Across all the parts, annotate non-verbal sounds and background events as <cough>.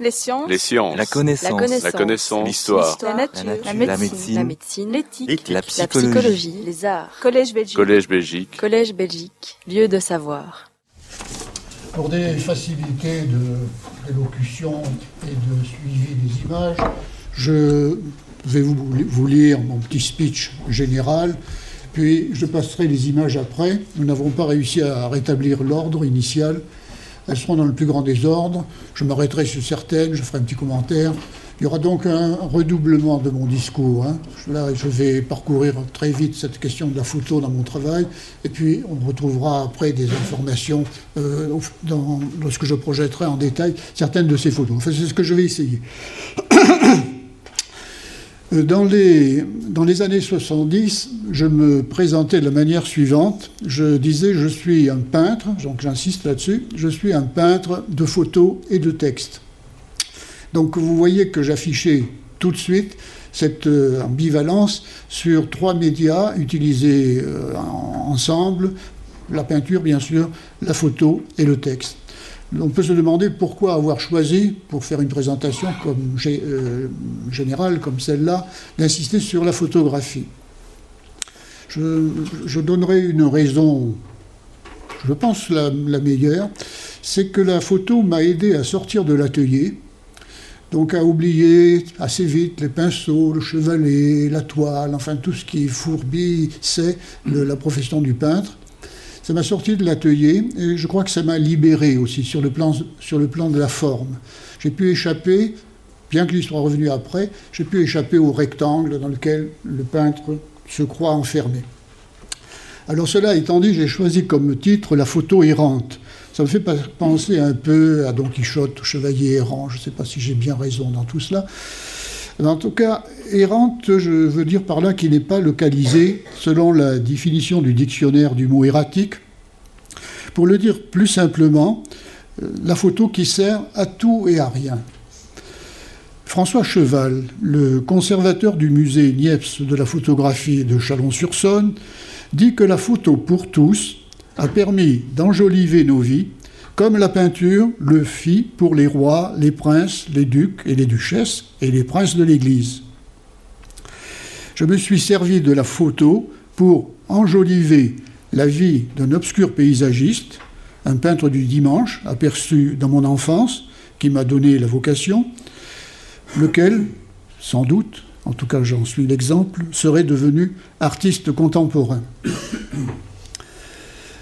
Les sciences. Les sciences. La connaissance. La connaissance. La connaissance. L'histoire. La nature. La La nature. médecine. La médecine. L'éthique. La La psychologie. psychologie. Les arts. Collège Belgique. Collège Belgique. Collège Belgique. Lieu de savoir. Pour des facilités de- d'élocution et de suivi des images, je vais vous, vous lire mon petit speech général, puis je passerai les images après. Nous n'avons pas réussi à rétablir l'ordre initial. Elles seront dans le plus grand désordre. Je m'arrêterai sur certaines, je ferai un petit commentaire. Il y aura donc un redoublement de mon discours. hein. Là, je vais parcourir très vite cette question de la photo dans mon travail, et puis on retrouvera après des informations euh, lorsque je projetterai en détail certaines de ces photos. C'est ce que je vais essayer. Euh, Dans les, dans les années 70, je me présentais de la manière suivante. Je disais, je suis un peintre, donc j'insiste là-dessus, je suis un peintre de photos et de textes. Donc vous voyez que j'affichais tout de suite cette euh, ambivalence sur trois médias utilisés euh, en- ensemble, la peinture bien sûr, la photo et le texte. On peut se demander pourquoi avoir choisi, pour faire une présentation euh, générale comme celle-là, d'insister sur la photographie. Je, donnerai une raison, je pense la, meilleure, c'est que la photo m'a aidé à sortir de l'atelier, donc à oublier assez vite les pinceaux, le chevalet, la toile, enfin tout ce qui fourbissait le- la profession du peintre. Ça m'a sorti de l'atelier et je crois que ça m'a libéré aussi sur le plan, sur le plan de la forme. J'ai pu échapper, bien qu'il soit revenu après, j'ai pu échapper au rectangle dans lequel le peintre se croit enfermé. Alors cela étant dit, j'ai choisi comme titre La photo errante. Ça me fait penser un peu à Don Quichotte, chevalier errant. Je ne sais pas si j'ai bien raison dans tout cela. En tout cas, errante, je veux dire par là qu'il n'est pas localisé selon la définition du dictionnaire du mot erratique. Pour le dire plus simplement, euh, la photo qui sert à tout et à rien. François Cheval, le conservateur du musée Niepce de la photographie de Chalon-sur-Saône, dit que la photo pour tous a permis d'enjoliver nos vies, comme la peinture le fit pour les rois, les princes, les ducs et les duchesses et les princes de l'Église. Je me suis servi de la photo pour enjoliver la vie d'un obscur paysagiste, un peintre du dimanche aperçu dans mon enfance, qui m'a donné la vocation, lequel, sans doute, en tout cas j'en suis l'exemple, serait devenu artiste contemporain.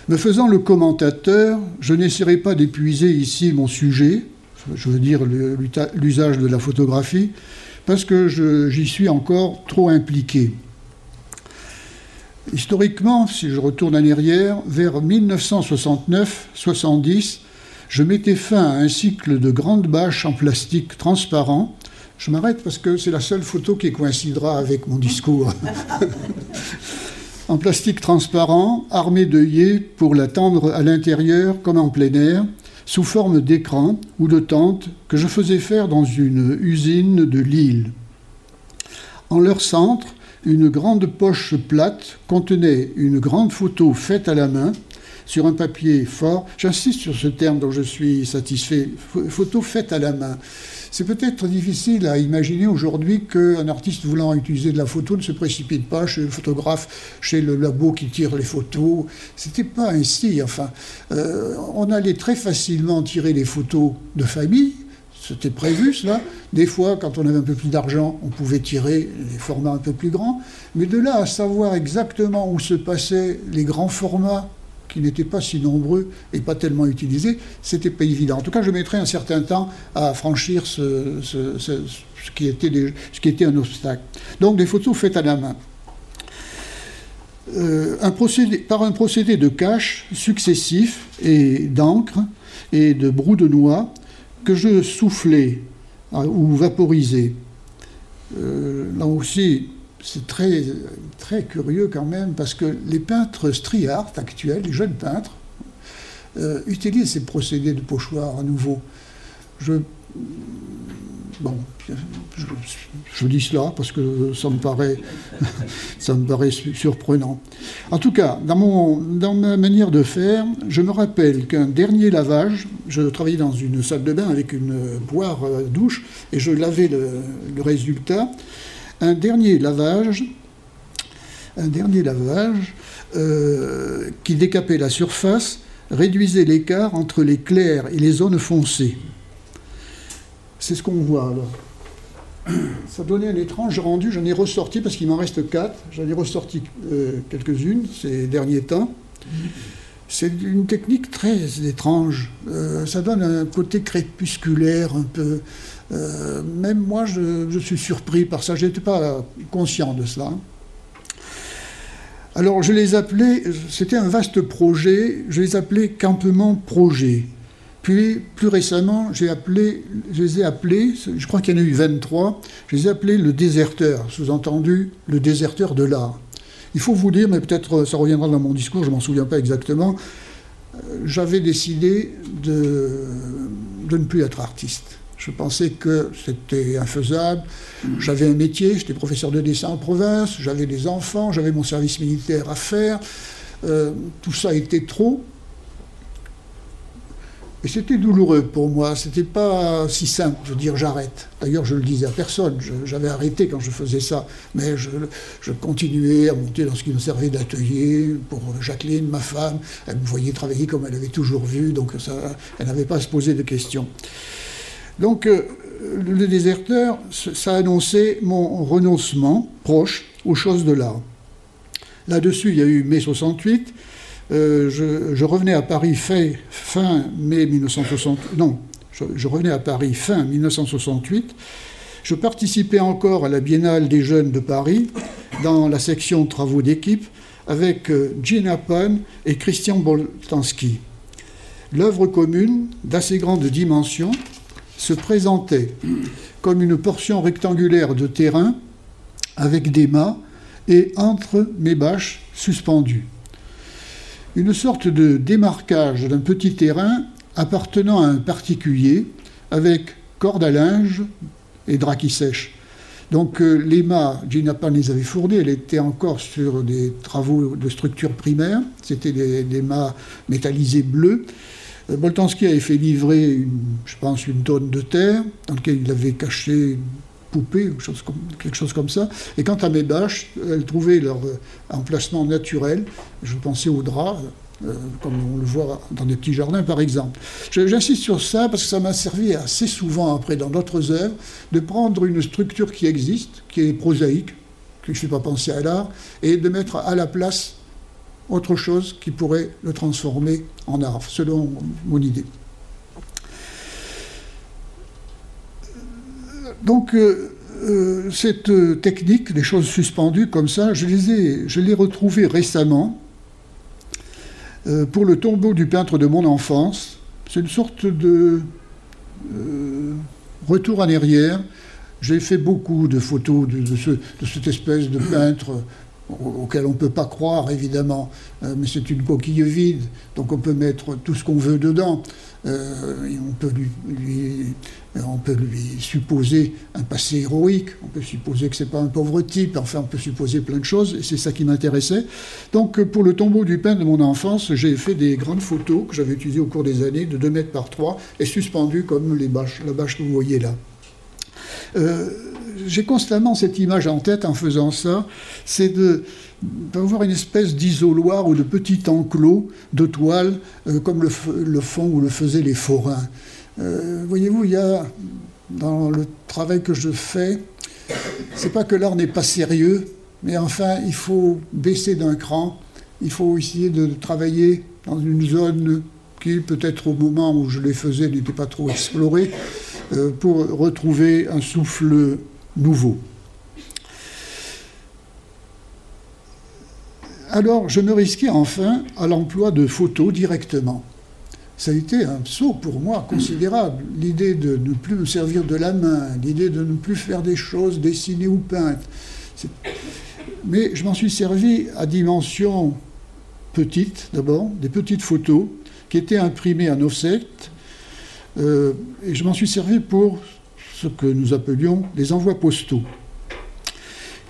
Me faisant le commentateur, je n'essaierai pas d'épuiser ici mon sujet, je veux dire l'usage de la photographie, parce que j'y suis encore trop impliqué. Historiquement, si je retourne en arrière, vers 1969-70, je mettais fin à un cycle de grandes bâches en plastique transparent. Je m'arrête parce que c'est la seule photo qui coïncidera avec mon discours. <laughs> en plastique transparent, armé d'œillets pour la tendre à l'intérieur comme en plein air, sous forme d'écran ou de tente que je faisais faire dans une usine de Lille. En leur centre, une grande poche plate contenait une grande photo faite à la main sur un papier fort. J'insiste sur ce terme dont je suis satisfait. Pho- Photo faite à la main. C'est peut-être difficile à imaginer aujourd'hui qu'un artiste voulant utiliser de la photo ne se précipite pas chez le photographe, chez le labo qui tire les photos. C'était pas ainsi. Enfin, euh, on allait très facilement tirer les photos de famille. C'était prévu cela. Des fois, quand on avait un peu plus d'argent, on pouvait tirer les formats un peu plus grands. Mais de là à savoir exactement où se passaient les grands formats qui n'étaient pas si nombreux et pas tellement utilisés, c'était pas évident. En tout cas, je mettrais un certain temps à franchir ce, qui, était un obstacle. Donc des photos faites à la main. Euh, par un procédé de cache successif et d'encre et de brou de noix que je soufflais euh, ou vaporisais. Euh, là aussi, c'est très, très curieux quand même, parce que les peintres street art actuels, les jeunes peintres, euh, utilisent ces procédés de pochoir à nouveau. Je Bon, je, dis cela parce que ça me paraît, <laughs> ça me paraît surprenant. En tout cas, dans, mon, dans ma manière de faire, je me rappelle qu'un dernier lavage, je travaillais dans une salle de bain avec une boire douche et je lavais le résultat. Un dernier lavage, euh, qui décapait la surface, réduisait l'écart entre les clairs et les zones foncées. C'est ce qu'on voit là. <clears throat> Ça donnait un étrange rendu, j'en ai ressorti parce qu'il m'en reste quatre, j'en ai ressorti euh, quelques-unes ces derniers temps. C'est une technique très étrange. Euh, ça donne un côté crépusculaire un peu. Même moi, je, suis surpris par ça. Je n'étais pas conscient de cela. Alors je les appelais, c'était un vaste projet, je les appelais campement projet. Puis plus récemment, appelé, je les ai appelés, je crois qu'il y en a eu 23, je les ai appelés le déserteur, sous-entendu le déserteur de l'art. Il faut vous dire, mais peut-être ça reviendra dans mon discours, je ne m'en souviens pas exactement, euh, j'avais décidé de ne plus être artiste. Je pensais que c'était infaisable. J'avais un métier, j'étais professeur de dessin en province, j'avais des enfants, j'avais mon service militaire à faire. Euh, tout ça était trop. Et c'était douloureux pour moi, c'était pas si simple de dire j'arrête. D'ailleurs, je le disais à personne, j'avais arrêté quand je faisais ça, mais je, continuais à monter dans ce qui me servait d'atelier pour Jacqueline, ma femme. Elle me voyait travailler comme elle avait toujours vu, donc elle n'avait pas à se poser de questions. Donc, euh, le déserteur, ça annonçait mon renoncement proche aux choses de l'art. Là-dessus, il y a eu mai 68. Euh, je, revenais à Paris fin, fin mai 1968. Non, je, revenais à Paris fin 1968. Je participais encore à la Biennale des jeunes de Paris dans la section travaux d'équipe avec euh, Gina Pan et Christian Boltanski. L'œuvre commune, d'assez grande dimension, se présentait comme une portion rectangulaire de terrain avec des mâts et entre mes bâches suspendues. Une sorte de démarquage d'un petit terrain appartenant à un particulier avec corde à linge et drap qui sèche. Donc euh, les mâts, Gina Pan les avait fournis, elle était encore sur des travaux de structure primaire, c'était des, mâts métallisés bleus, Boltanski avait fait livrer, je pense, une tonne de terre dans laquelle il avait caché une poupée ou quelque chose comme ça. Et quant à mes bâches, elles trouvaient leur euh, emplacement naturel. Je pensais aux draps, euh, comme on le voit dans des petits jardins par exemple. J'insiste sur ça parce que ça m'a servi assez souvent après dans d'autres œuvres de prendre une structure qui existe, qui est prosaïque, que je ne fais pas penser à l'art, et de mettre à la place autre chose qui pourrait le transformer en art, selon mon idée. Donc, euh, euh, cette technique, les choses suspendues comme ça, je les ai, je l'ai retrouvée récemment euh, pour le tombeau du peintre de mon enfance. C'est une sorte de retour en arrière. J'ai fait beaucoup de photos de, de cette espèce de peintre auquel on ne peut pas croire évidemment, euh, mais c'est une coquille vide, donc on peut mettre tout ce qu'on veut dedans. Euh, on, peut lui, on peut lui supposer un passé héroïque, on peut supposer que c'est pas un pauvre type, enfin on peut supposer plein de choses, et c'est ça qui m'intéressait. Donc pour le tombeau du pain de mon enfance, j'ai fait des grandes photos que j'avais utilisées au cours des années, de 2 mètres par 3, et suspendues comme les bâches, la bâche que vous voyez là. Euh, j'ai constamment cette image en tête en faisant ça, c'est d'avoir une espèce d'isoloir ou de petit enclos de toile, euh, comme le, font ou le faisaient les forains. Euh, voyez-vous, il y a dans le travail que je fais, c'est pas que l'art n'est pas sérieux, mais enfin, il faut baisser d'un cran, il faut essayer de travailler dans une zone qui, peut-être au moment où je les faisais, n'était pas trop explorée, euh, pour retrouver un souffle nouveau. Alors, je me risquais enfin à l'emploi de photos directement. Ça a été un saut pour moi considérable. L'idée de ne plus me servir de la main, l'idée de ne plus faire des choses dessinées ou peintes. Mais je m'en suis servi à dimension petite, d'abord, des petites photos qui étaient imprimées en offset. Euh, et je m'en suis servi pour ce que nous appelions les envois postaux.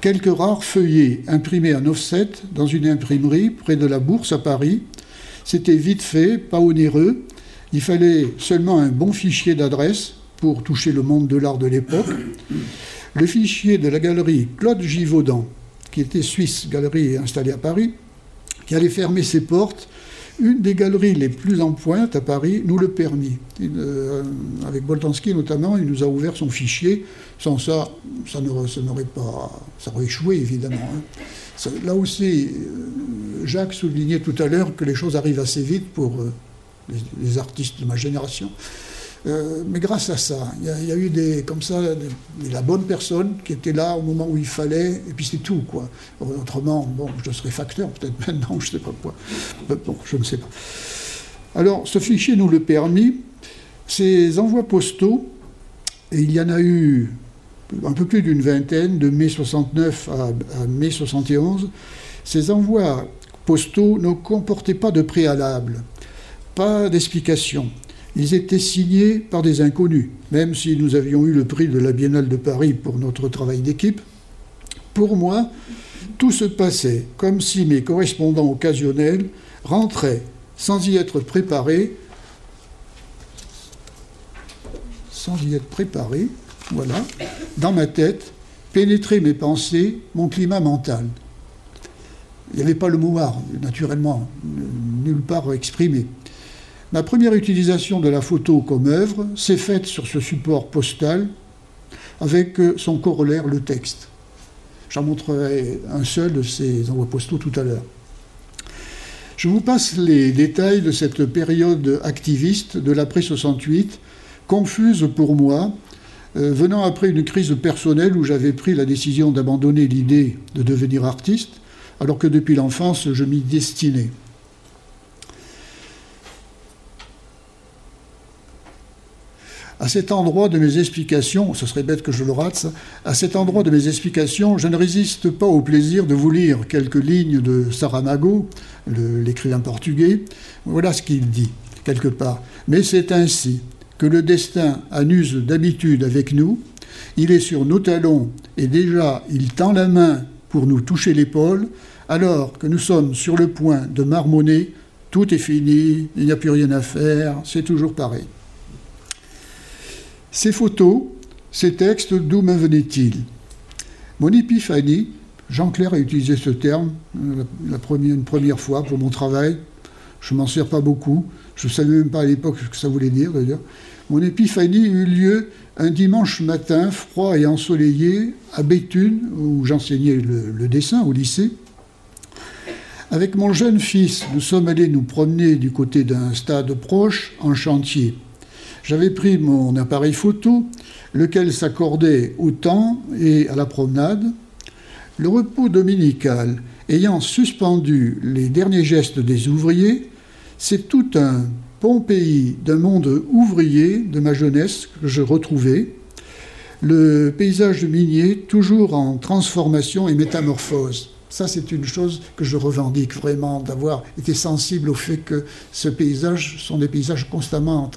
Quelques rares feuillets imprimés en offset dans une imprimerie près de la Bourse à Paris. C'était vite fait, pas onéreux. Il fallait seulement un bon fichier d'adresse pour toucher le monde de l'art de l'époque. Le fichier de la galerie Claude Givaudan, qui était suisse, galerie installée à Paris, qui allait fermer ses portes une des galeries les plus en pointe à Paris nous le permit. Euh, avec Boltanski notamment, il nous a ouvert son fichier. Sans ça, ça n'aurait pas, ça aurait échoué évidemment. Hein. là aussi, euh, Jacques soulignait tout à l'heure que les choses arrivent assez vite pour euh, les, artistes de ma génération. Euh, mais grâce à ça, il y, a eu des, comme ça, la bonne personne qui était là au moment où il fallait, et puis c'est tout, quoi. Autrement, bon, je serais facteur, peut-être <laughs> maintenant, je ne sais pas quoi. Bon, je ne sais pas. Alors, ce fichier nous le permis. Ces envois postaux, et il y en a eu un peu plus d'une vingtaine, de mai 69 à, à mai 71, ces envois postaux ne comportaient pas de préalable, pas d'explication ils étaient signés par des inconnus, même si nous avions eu le prix de la Biennale de Paris pour notre travail d'équipe. Pour moi, tout se passait comme si mes correspondants occasionnels rentraient sans y être préparés, sans y être préparés, voilà, dans ma tête, pénétrer mes pensées, mon climat mental. Il n'y avait pas le mot art, naturellement, nulle part exprimé. Ma première utilisation de la photo comme œuvre s'est faite sur ce support postal avec son corollaire, le texte. J'en montrerai un seul de ces envois postaux tout à l'heure. Je vous passe les détails de cette période activiste de l'après 68, confuse pour moi, euh, venant après une crise personnelle où j'avais pris la décision d'abandonner l'idée de devenir artiste, alors que depuis l'enfance je m'y destinais. À cet endroit de mes explications, ce serait bête que je le rate, à cet endroit de mes explications, je ne résiste pas au plaisir de vous lire quelques lignes de Saramago, l'écrivain portugais. Voilà ce qu'il dit, quelque part. Mais c'est ainsi que le destin anuse d'habitude avec nous. Il est sur nos talons et déjà il tend la main pour nous toucher l'épaule, alors que nous sommes sur le point de marmonner, tout est fini, il n'y a plus rien à faire, c'est toujours pareil. Ces photos, ces textes, d'où me venaient-ils? Mon épiphanie, Jean-Claire a utilisé ce terme euh, la première, une première fois pour mon travail. Je m'en sers pas beaucoup. Je ne savais même pas à l'époque ce que ça voulait dire d'ailleurs. Mon épiphanie eut lieu un dimanche matin froid et ensoleillé à Béthune, où j'enseignais le, le, dessin au lycée. Avec mon jeune fils, nous sommes allés nous promener du côté d'un stade proche en chantier. J'avais pris mon appareil photo, lequel s'accordait au temps et à la promenade. Le repos dominical ayant suspendu les derniers gestes des ouvriers, c'est tout un bon pays d'un monde ouvrier de ma jeunesse que je retrouvais. Le paysage minier toujours en transformation et métamorphose. Ça, c'est une chose que je revendique vraiment, d'avoir été sensible au fait que ce paysage sont des paysages constamment,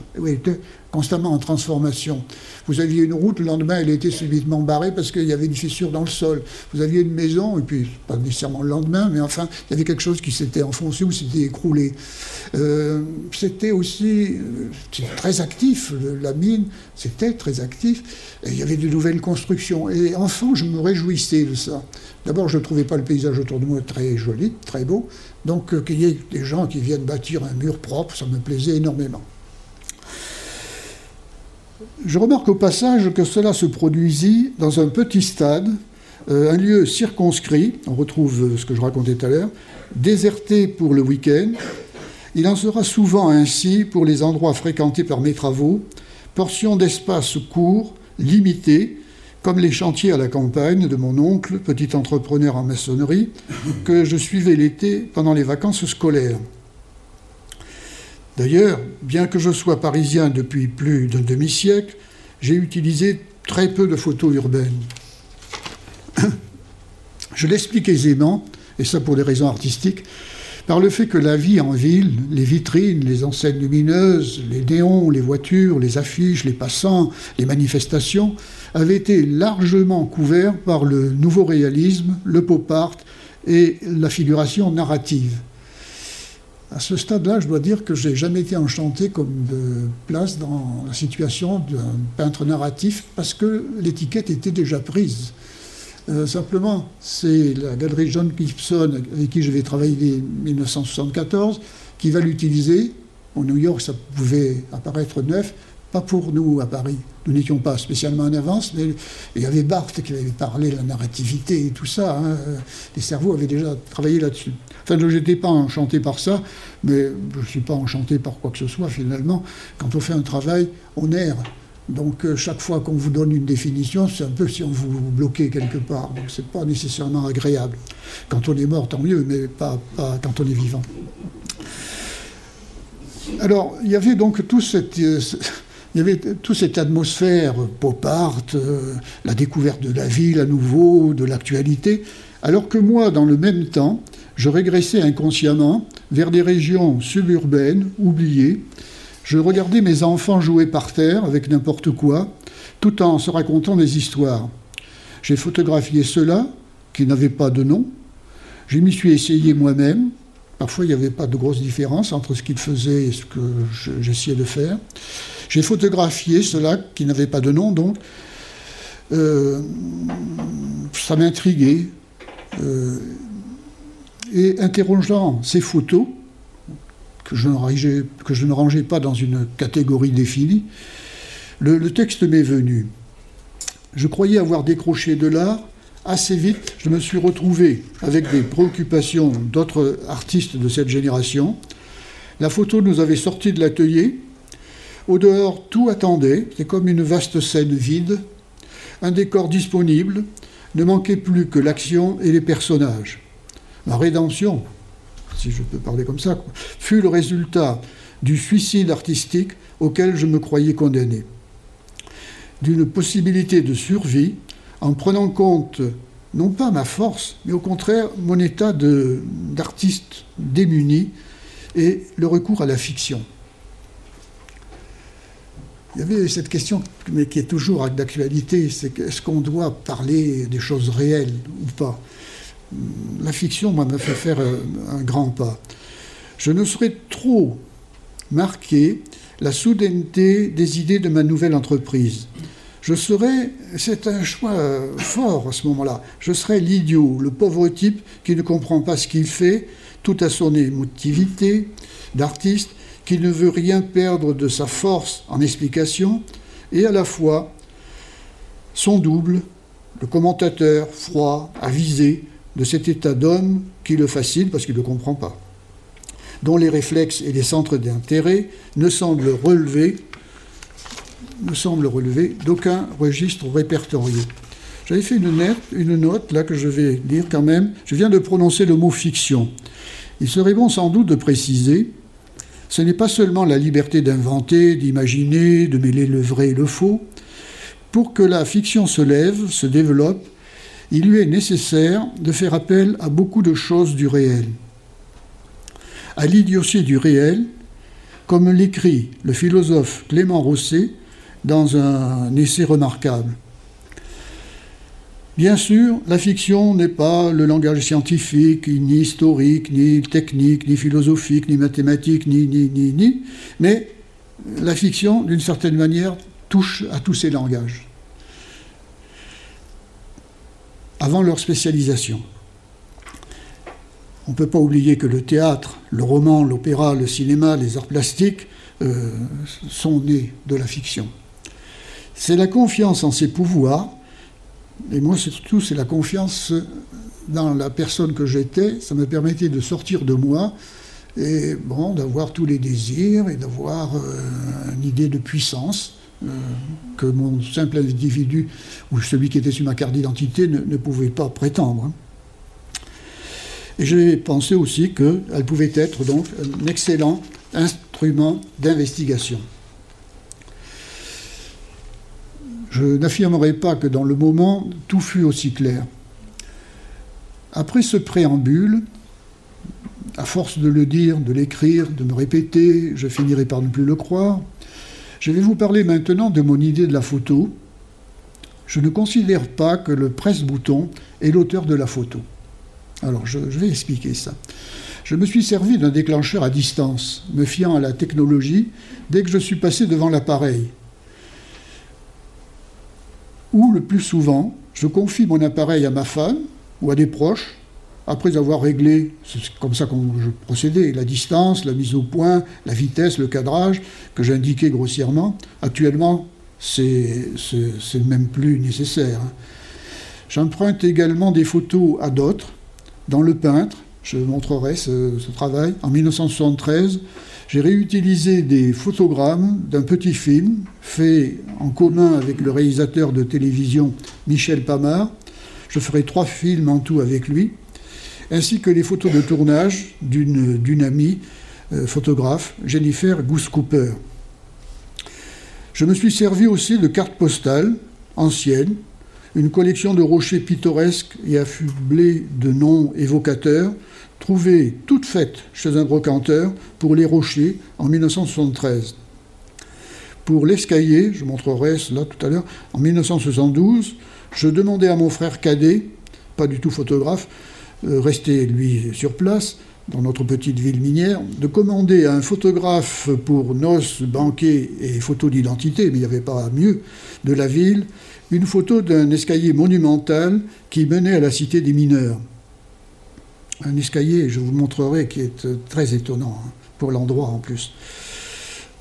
constamment en transformation. Vous aviez une route, le lendemain, elle était subitement barrée parce qu'il y avait une fissure dans le sol. Vous aviez une maison, et puis, pas nécessairement le lendemain, mais enfin, il y avait quelque chose qui s'était enfoncé ou s'était écroulé. Euh, c'était aussi euh, très actif, la mine, c'était très actif. Il y avait de nouvelles constructions. Et enfant, je me réjouissais de ça. D'abord, je ne trouvais pas le paysage autour de moi très joli, très beau. Donc, euh, qu'il y ait des gens qui viennent bâtir un mur propre, ça me plaisait énormément. Je remarque au passage que cela se produisit dans un petit stade, euh, un lieu circonscrit, on retrouve ce que je racontais tout à l'heure, déserté pour le week-end. Il en sera souvent ainsi pour les endroits fréquentés par mes travaux, portions d'espace courts, limitées, comme les chantiers à la campagne de mon oncle, petit entrepreneur en maçonnerie, que je suivais l'été pendant les vacances scolaires. D'ailleurs, bien que je sois parisien depuis plus d'un demi-siècle, j'ai utilisé très peu de photos urbaines. <clears throat> Je l'explique aisément, et ça pour des raisons artistiques. par le fait que la vie en ville, les vitrines, les enseignes lumineuses, les néons, les voitures, les affiches, les passants, les manifestations, avaient été largement couverts par le nouveau réalisme, le pop art et la figuration narrative. À ce stade-là, je dois dire que j'ai jamais été enchanté comme de place dans la situation d'un peintre narratif parce que l'étiquette était déjà prise. Euh, simplement, c'est la galerie John Gibson avec qui je vais travailler en 1974 qui va l'utiliser. Au New York, ça pouvait apparaître neuf, pas pour nous à Paris. Nous n'étions pas spécialement en avance, mais il y avait Barthes qui avait parlé de la narrativité et tout ça. Hein. Les cerveaux avaient déjà travaillé là-dessus. Enfin, je n'étais pas enchanté par ça, mais je ne suis pas enchanté par quoi que ce soit finalement. Quand on fait un travail, on erre. Donc euh, chaque fois qu'on vous donne une définition, c'est un peu si on vous bloquait quelque part. Donc c'est pas nécessairement agréable. Quand on est mort, tant mieux, mais pas, quand on est vivant. Alors il y avait donc tout cette, euh, il y avait toute cette atmosphère pop art, euh, la découverte de la ville à nouveau, de l'actualité, alors que moi, dans le même temps, je régressais inconsciemment vers des régions suburbaines, oubliées, je regardais mes enfants jouer par terre avec n'importe quoi, tout en se racontant des histoires. J'ai photographié cela, qui n'avait pas de nom. Je m'y suis essayé moi-même. Parfois, il n'y avait pas de grosse différence entre ce qu'ils faisaient et ce que j'essayais de faire. J'ai photographié cela qui n'avait pas de nom, donc euh, ça m'intriguait. Euh, et interrogeant ces photos, que je, ne rangeais pas dans une catégorie définie, le, le texte m'est venu. Je croyais avoir décroché de l'art. Assez vite, je me suis retrouvé avec des préoccupations d'autres artistes de cette génération. La photo nous avait sorti de l'atelier. Au dehors, tout attendait. C'était comme une vaste scène vide. Un décor disponible. Ne manquait plus que l'action et les personnages. La rédemption, si je peux parler comme ça, fut le résultat du suicide artistique auquel je me croyais condamné, d'une possibilité de survie en prenant compte non pas ma force, mais au contraire mon état d'artiste démuni et le recours à la fiction. Il y avait cette question, qui est toujours d'actualité, c'est est-ce qu'on doit parler des choses réelles ou pas? La fiction, m'a fait faire euh, un grand pas. Je ne saurais trop marquer la soudaineté des idées de ma nouvelle entreprise. Je serais, c'est un choix fort à ce moment-là, je serais l'idiot, le pauvre type qui ne comprend pas ce qu'il fait, tout à son émotivité d'artiste, qui ne veut rien perdre de sa force en explication, et à la fois son double, le commentateur froid, avisé, de cet état d'homme qui le fascine parce qu'il ne comprend pas, dont les réflexes et les centres d'intérêt ne semblent relever, ne semblent relever d'aucun registre répertorié. J'avais fait une note, une note là que je vais lire quand même. Je viens de prononcer le mot fiction. Il serait bon sans doute de préciser ce n'est pas seulement la liberté d'inventer, d'imaginer, de mêler le vrai et le faux. Pour que la fiction se lève, se développe, il lui est nécessaire de faire appel à beaucoup de choses du réel. À l'idiotie du réel, comme l'écrit le philosophe Clément Rosset dans un essai remarquable. Bien sûr, la fiction n'est pas le langage scientifique, ni historique, ni technique, ni philosophique, ni mathématique, ni, ni, ni, ni, mais la fiction, d'une certaine manière, touche à tous ces langages. Avant leur spécialisation. On ne peut pas oublier que le théâtre, le roman, l'opéra, le cinéma, les arts plastiques euh, sont nés de la fiction. C'est la confiance en ses pouvoirs, et moi surtout c'est la confiance dans la personne que j'étais, ça me permettait de sortir de moi et bon, d'avoir tous les désirs et d'avoir euh, une idée de puissance euh, que mon simple individu ou celui qui était sur ma carte d'identité ne, pouvait pas prétendre. Et j'ai pensé aussi qu'elle pouvait être donc un excellent instrument d'investigation. Je n'affirmerai pas que dans le moment tout fut aussi clair. Après ce préambule, à force de le dire, de l'écrire, de me répéter, je finirai par ne plus le croire. Je vais vous parler maintenant de mon idée de la photo. Je ne considère pas que le presse-bouton est l'auteur de la photo. Alors, je, je vais expliquer ça. Je me suis servi d'un déclencheur à distance, me fiant à la technologie, dès que je suis passé devant l'appareil. Ou le plus souvent, je confie mon appareil à ma femme ou à des proches, après avoir réglé, c'est comme ça que je procédais, la distance, la mise au point, la vitesse, le cadrage, que j'indiquais grossièrement. Actuellement, c'est même plus nécessaire. Hein. J'emprunte également des photos à d'autres, dans le peintre, je montrerai ce, travail. En 1973, j'ai réutilisé des photogrammes d'un petit film fait en commun avec le réalisateur de télévision Michel Pamard. Je ferai trois films en tout avec lui, ainsi que les photos de tournage d'une amie euh, photographe, Jennifer Goose Cooper. Je me suis servi aussi de cartes postales anciennes, une collection de rochers pittoresques et affublés de noms évocateurs, trouvée toute faite chez un brocanteur pour les rochers en 1973. Pour l'escalier, je montrerai cela tout à l'heure, en 1972, je demandais à mon frère cadet, pas du tout photographe, resté lui sur place, dans notre petite ville minière, de commander à un photographe pour noces, banquets et photos d'identité, mais il n'y avait pas mieux, de la ville, une photo d'un escalier monumental qui menait à la cité des mineurs un escalier, je vous montrerai, qui est euh, très étonnant, hein, pour l'endroit en plus.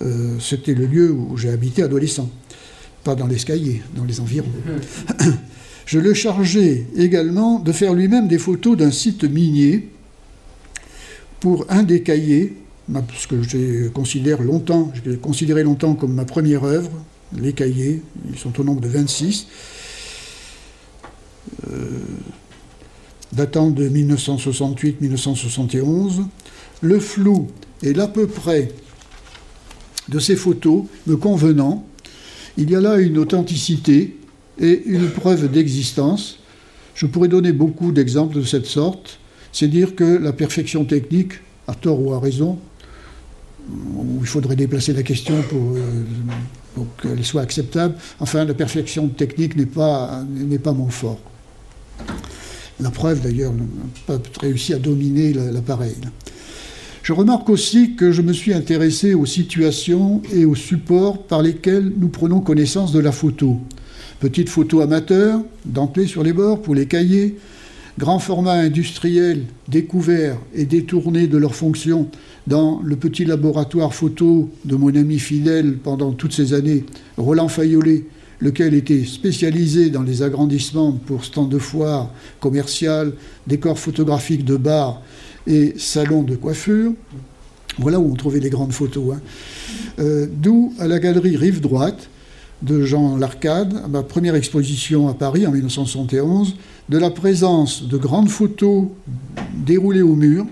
Euh, c'était le lieu où j'ai habité adolescent, pas dans l'escalier, dans les environs. <laughs> je le chargeais également de faire lui-même des photos d'un site minier pour un des cahiers, ce que je considère longtemps, j'ai considéré longtemps comme ma première œuvre, les cahiers, ils sont au nombre de 26 datant de 1968-1971, le flou et l'à peu près de ces photos me convenant, il y a là une authenticité et une preuve d'existence. Je pourrais donner beaucoup d'exemples de cette sorte. C'est dire que la perfection technique, à tort ou à raison, il faudrait déplacer la question pour, euh, pour qu'elle soit acceptable, enfin la perfection technique n'est pas, n'est pas mon fort. La preuve d'ailleurs n'a pas réussi à dominer l'appareil. Je remarque aussi que je me suis intéressé aux situations et aux supports par lesquels nous prenons connaissance de la photo. Petite photo amateur, dentée sur les bords pour les cahiers, grand format industriel découvert et détourné de leur fonction dans le petit laboratoire photo de mon ami fidèle pendant toutes ces années, Roland Fayolet, lequel était spécialisé dans les agrandissements pour stands de foire commerciales, décors photographiques de bars et salons de coiffure. Voilà où on trouvait les grandes photos. Hein. Euh, d'où à la galerie Rive Droite de Jean Larcade, ma première exposition à Paris en 1971, de la présence de grandes photos déroulées au mur,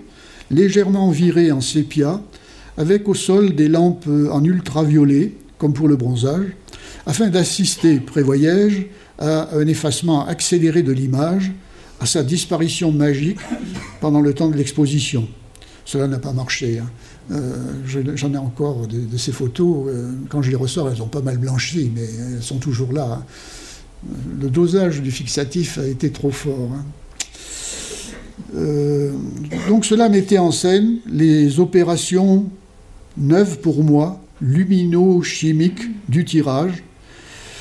légèrement virées en sépia, avec au sol des lampes en ultraviolet, comme pour le bronzage, afin d'assister, prévoyais-je, à un effacement accéléré de l'image, à sa disparition magique pendant le temps de l'exposition. Cela n'a pas marché. Hein. Euh, j'en ai encore de, ces photos. Euh, quand je les ressors, elles ont pas mal blanchi, mais elles sont toujours là. Hein. Le dosage du fixatif a été trop fort. Hein. Euh, donc cela mettait en scène les opérations neuves pour moi, lumino-chimiques du tirage,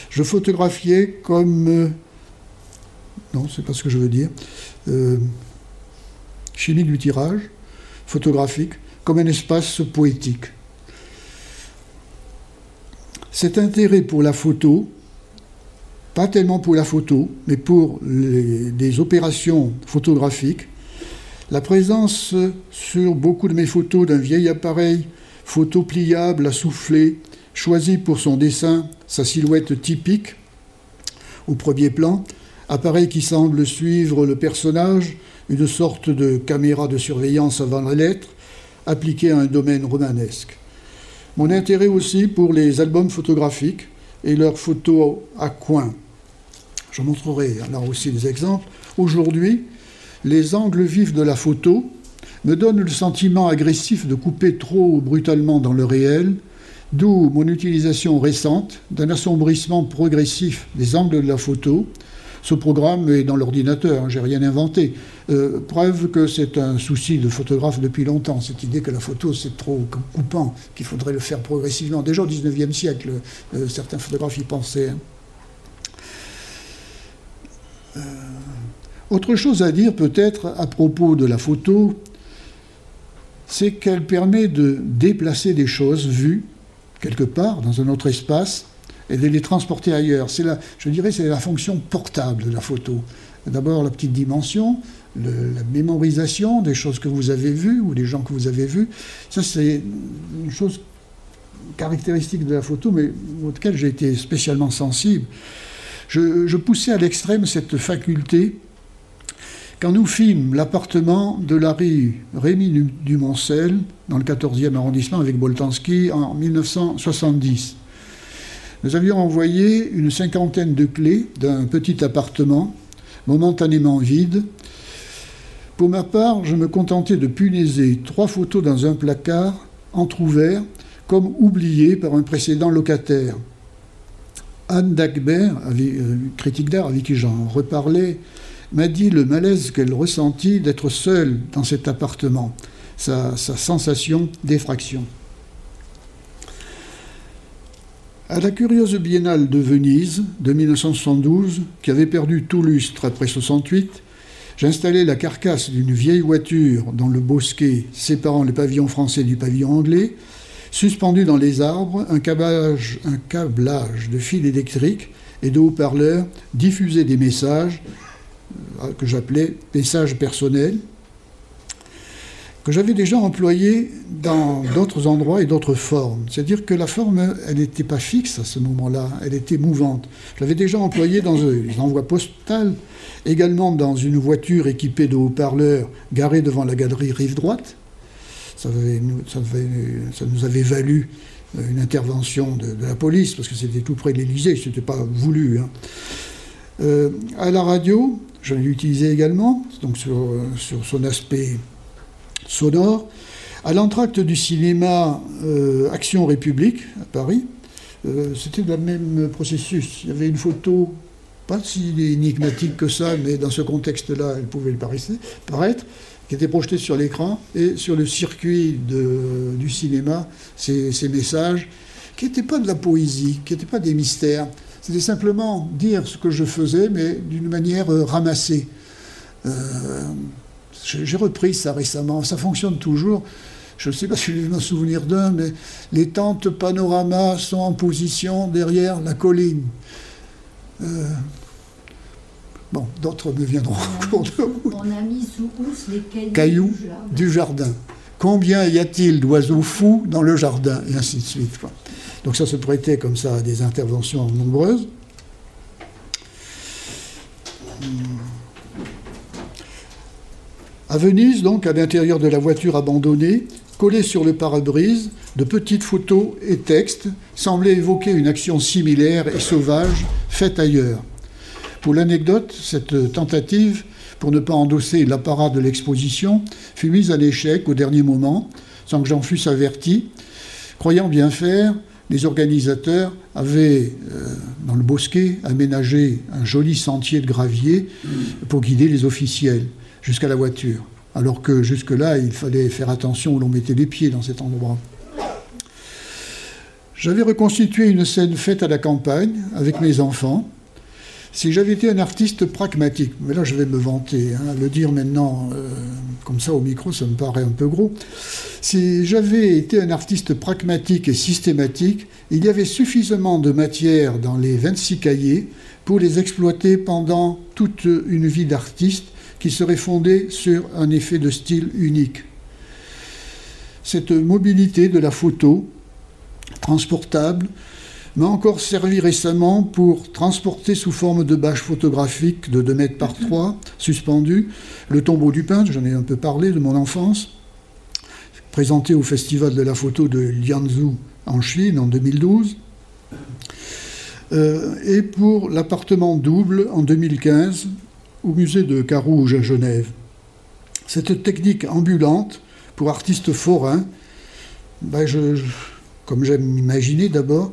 je photographiais comme... Euh, non, c'est pas ce que je veux dire. Euh, chimique du tirage, photographique, comme un espace poétique. Cet intérêt pour la photo, pas tellement pour la photo, mais pour les, des opérations photographiques, la présence sur beaucoup de mes photos d'un vieil appareil photo pliable à souffler, choisi pour son dessin sa silhouette typique au premier plan, appareil qui semble suivre le personnage, une sorte de caméra de surveillance avant la lettre, appliquée à un domaine romanesque. Mon intérêt aussi pour les albums photographiques et leurs photos à coin. Je montrerai alors aussi des exemples. Aujourd'hui, les angles vifs de la photo me donne le sentiment agressif de couper trop brutalement dans le réel, d'où mon utilisation récente d'un assombrissement progressif des angles de la photo. Ce programme est dans l'ordinateur, hein, j'ai rien inventé. Euh, preuve que c'est un souci de photographe depuis longtemps, cette idée que la photo c'est trop coupant, qu'il faudrait le faire progressivement. Déjà au XIXe siècle, euh, certains photographes y pensaient. Hein. Euh, autre chose à dire peut-être à propos de la photo, c'est qu'elle permet de déplacer des choses vues quelque part dans un autre espace et de les transporter ailleurs. C'est la, je dirais, c'est la fonction portable de la photo. D'abord la petite dimension, la mémorisation des choses que vous avez vues ou des gens que vous avez vus. Ça, c'est une chose caractéristique de la photo, mais auquel j'ai été spécialement sensible. Je, poussais à l'extrême cette faculté quand nous fîmes l'appartement de la rue Rémy Dumoncel, dans le 14e arrondissement avec Boltanski, en 1970, nous avions envoyé une cinquantaine de clés d'un petit appartement, momentanément vide. Pour ma part, je me contentais de punaiser trois photos dans un placard, entr'ouvert, comme oubliées par un précédent locataire. Anne Dagbert, euh, critique d'art avec qui j'en reparlais, m'a dit le malaise qu'elle ressentit d'être seule dans cet appartement, sa, sensation d'effraction. À la curieuse biennale de Venise de 1972, qui avait perdu tout lustre après 68, j'installai la carcasse d'une vieille voiture dans le bosquet séparant le pavillon français du pavillon anglais, suspendu dans les arbres un câblage, un câblage de fils électriques et de haut-parleurs diffusait des messages euh, que j'appelais message personnel, que j'avais déjà employé dans d'autres endroits et d'autres formes. C'est-à-dire que la forme, elle n'était pas fixe à ce moment-là, elle était mouvante. Je l'avais déjà employé dans un envoi postal, également dans une voiture équipée de haut-parleurs garée devant la galerie rive droite. Ça, nous avait valu euh, une intervention de, la police, parce que c'était tout près de l'Élysée, ce n'était pas voulu. Hein. Euh, à la radio, je l'ai utilisé également, donc sur, son aspect sonore. À l'entracte du cinéma euh, Action République à Paris, euh, c'était le même processus. Il y avait une photo, pas si énigmatique que ça, mais dans ce contexte-là, elle pouvait paraître, qui était projetée sur l'écran, et sur le circuit du cinéma, ces, ces messages, qui n'étaient pas de la poésie, qui n'étaient pas des mystères, c'était simplement dire ce que je faisais, mais d'une manière euh, ramassée. J'ai repris ça récemment, ça fonctionne toujours. Je ne sais pas si je vais me souvenir d'un, mais les tentes panorama sont en position derrière la colline. Euh, bon, d'autres me viendront en cours de route. On a mis sous housse les cailloux, du, jardin. Combien y a-t-il d'oiseaux fous dans le jardin? Et ainsi de suite. Donc ça se prêtait comme ça à des interventions nombreuses. À Venise, donc, à l'intérieur de la voiture abandonnée, collées sur le pare-brise, de petites photos et textes semblaient évoquer une action similaire et sauvage faite ailleurs. Pour l'anecdote, cette tentative, pour ne pas endosser l'apparat de l'exposition, fut mise à l'échec au dernier moment, sans que j'en fusse averti. Croyant bien faire, les organisateurs avaient, euh, dans le bosquet, aménagé un joli sentier de gravier pour guider les officiels jusqu'à la voiture. Alors que jusque-là, il fallait faire attention où l'on mettait les pieds dans cet endroit. J'avais reconstitué une scène faite à la campagne avec mes enfants, si j'avais été un artiste pragmatique, mais là je vais me vanter, hein, le dire maintenant euh, comme ça au micro, ça me paraît un peu gros. Si j'avais été un artiste pragmatique et systématique, il y avait suffisamment de matière dans les 26 cahiers pour les exploiter pendant toute une vie d'artiste qui serait fondée sur un effet de style unique. Cette mobilité de la photo, transportable, m'a encore servi récemment pour transporter sous forme de bâche photographique de 2 mètres par 3, suspendue, le tombeau du peintre, j'en ai un peu parlé, de mon enfance, présenté au Festival de la photo de Lianzhou en Chine en 2012, euh, et pour l'appartement double en 2015 au musée de Carouge à Genève. Cette technique ambulante, pour artistes forains, ben comme j'aime imaginer d'abord,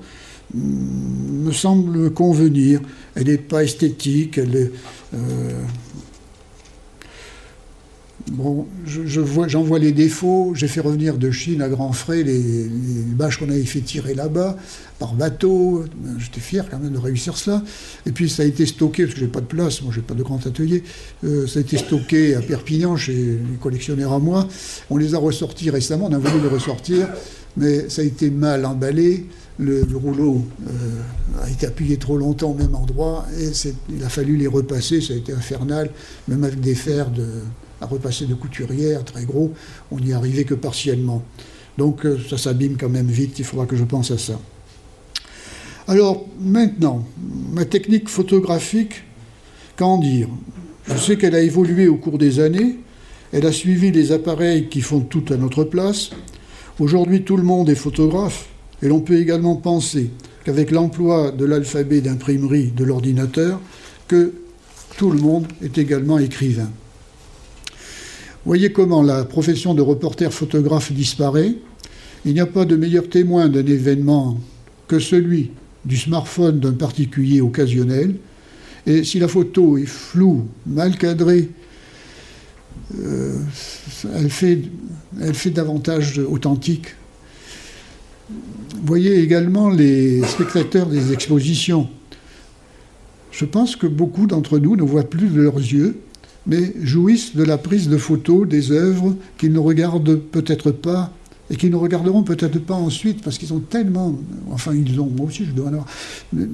me semble convenir. Elle n'est pas esthétique, elle est, euh, Bon, je, vois, j'en vois les défauts. J'ai fait revenir de Chine à grands frais les, bâches qu'on avait fait tirer là-bas par bateau. J'étais fier quand même de réussir cela. Et puis ça a été stocké, parce que j'ai pas de place, moi j'ai pas de grand atelier. Euh, ça a été stocké à Perpignan chez les collectionneurs à moi. On les a ressortis récemment, on a voulu les ressortir, mais ça a été mal emballé. Le, rouleau euh, a été appuyé trop longtemps au même endroit et il a fallu les repasser. Ça a été infernal, même avec des fers de à repasser de couturière, très gros, on n'y arrivait que partiellement. Donc euh, ça s'abîme quand même vite, il faudra que je pense à ça. Alors maintenant, ma technique photographique, qu'en dire? Je sais qu'elle a évolué au cours des années, elle a suivi les appareils qui font tout à notre place. Aujourd'hui tout le monde est photographe, et l'on peut également penser qu'avec l'emploi de l'alphabet d'imprimerie de l'ordinateur, que tout le monde est également écrivain. Voyez comment la profession de reporter photographe disparaît. Il n'y a pas de meilleur témoin d'un événement que celui du smartphone d'un particulier occasionnel. Et si la photo est floue, mal cadrée, euh, elle, fait, elle fait davantage authentique. Voyez également les spectateurs des expositions. Je pense que beaucoup d'entre nous ne voient plus de leurs yeux mais jouissent de la prise de photos des œuvres qu'ils ne regardent peut-être pas et qu'ils ne regarderont peut-être pas ensuite parce qu'ils ont tellement, enfin ils ont, moi aussi je dois en avoir,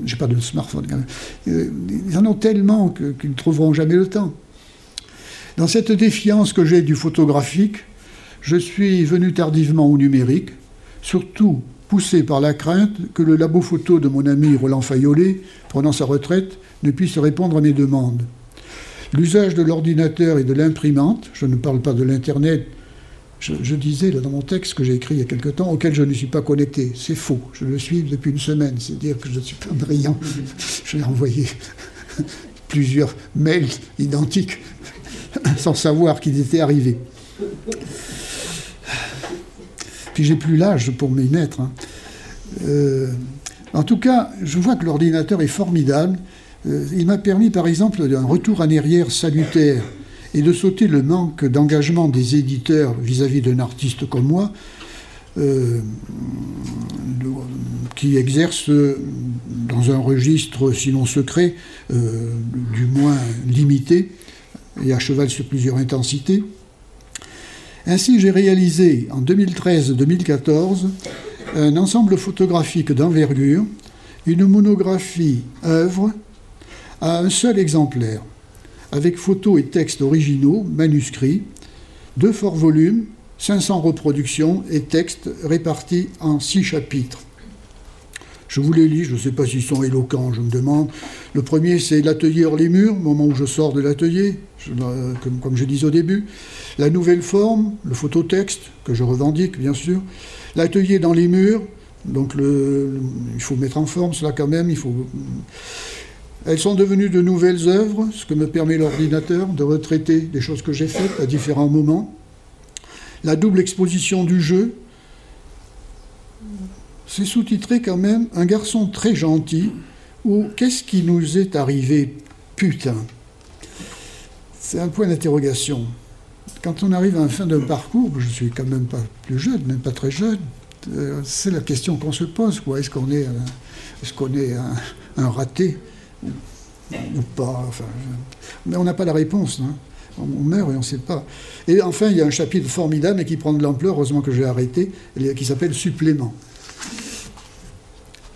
j'ai pas de smartphone quand même, euh, ils en ont tellement qu'ils ne trouveront jamais le temps. Dans cette défiance que j'ai du photographique, je suis venu tardivement au numérique, surtout poussé par la crainte que le labo photo de mon ami Roland Fayolet, prenant sa retraite, ne puisse répondre à mes demandes. L'usage de l'ordinateur et de l'imprimante, je ne parle pas de l'Internet, je, disais là, dans mon texte que j'ai écrit il y a quelque temps, auquel je ne suis pas connecté. C'est faux. Je le suis depuis une semaine. C'est dire que je suis pas brillant. <laughs> Je ai envoyé plusieurs mails identiques sans savoir qu'ils étaient arrivés. Puis j'ai plus l'âge pour m'y mettre. Hein. Euh, en tout cas, je vois que l'ordinateur est formidable euh, il m'a permis, par exemple, d'un retour en arrière salutaire et de sauter le manque d'engagement des éditeurs vis-à-vis d'un artiste comme moi, euh, qui exerce dans un registre, sinon secret, euh, du moins limité, et à cheval sur plusieurs intensités. Ainsi, j'ai réalisé en 2013-2014 un ensemble photographique d'envergure, une monographie œuvre à un seul exemplaire, avec photos et textes originaux, manuscrits, deux forts volumes, 500 reproductions et textes répartis en six chapitres. Je vous les lis, je ne sais pas s'ils sont éloquents, je me demande. Le premier, c'est L'atelier hors les murs, moment où je sors de l'atelier, comme, comme, je disais au début. La nouvelle forme, le phototexte, que je revendique, bien sûr. L'atelier dans les murs, donc il faut mettre en forme cela quand même, il faut elles sont devenues de nouvelles œuvres, ce que me permet l'ordinateur de retraiter des choses que j'ai faites à différents moments. La double exposition du jeu, c'est sous-titré quand même Un garçon très gentil ou Qu'est-ce qui nous est arrivé Putain? C'est un point d'interrogation. Quand on arrive à la fin d'un parcours, je suis quand même pas plus jeune, même pas très jeune, euh, c'est la question qu'on se pose. Est-ce qu'on est, est, qu'on est un raté? Ou pas. Enfin, mais on n'a pas la réponse. Hein. On meurt et on ne sait pas. Et enfin, il y a un chapitre formidable et qui prend de l'ampleur, heureusement que j'ai arrêté, qui s'appelle Supplément.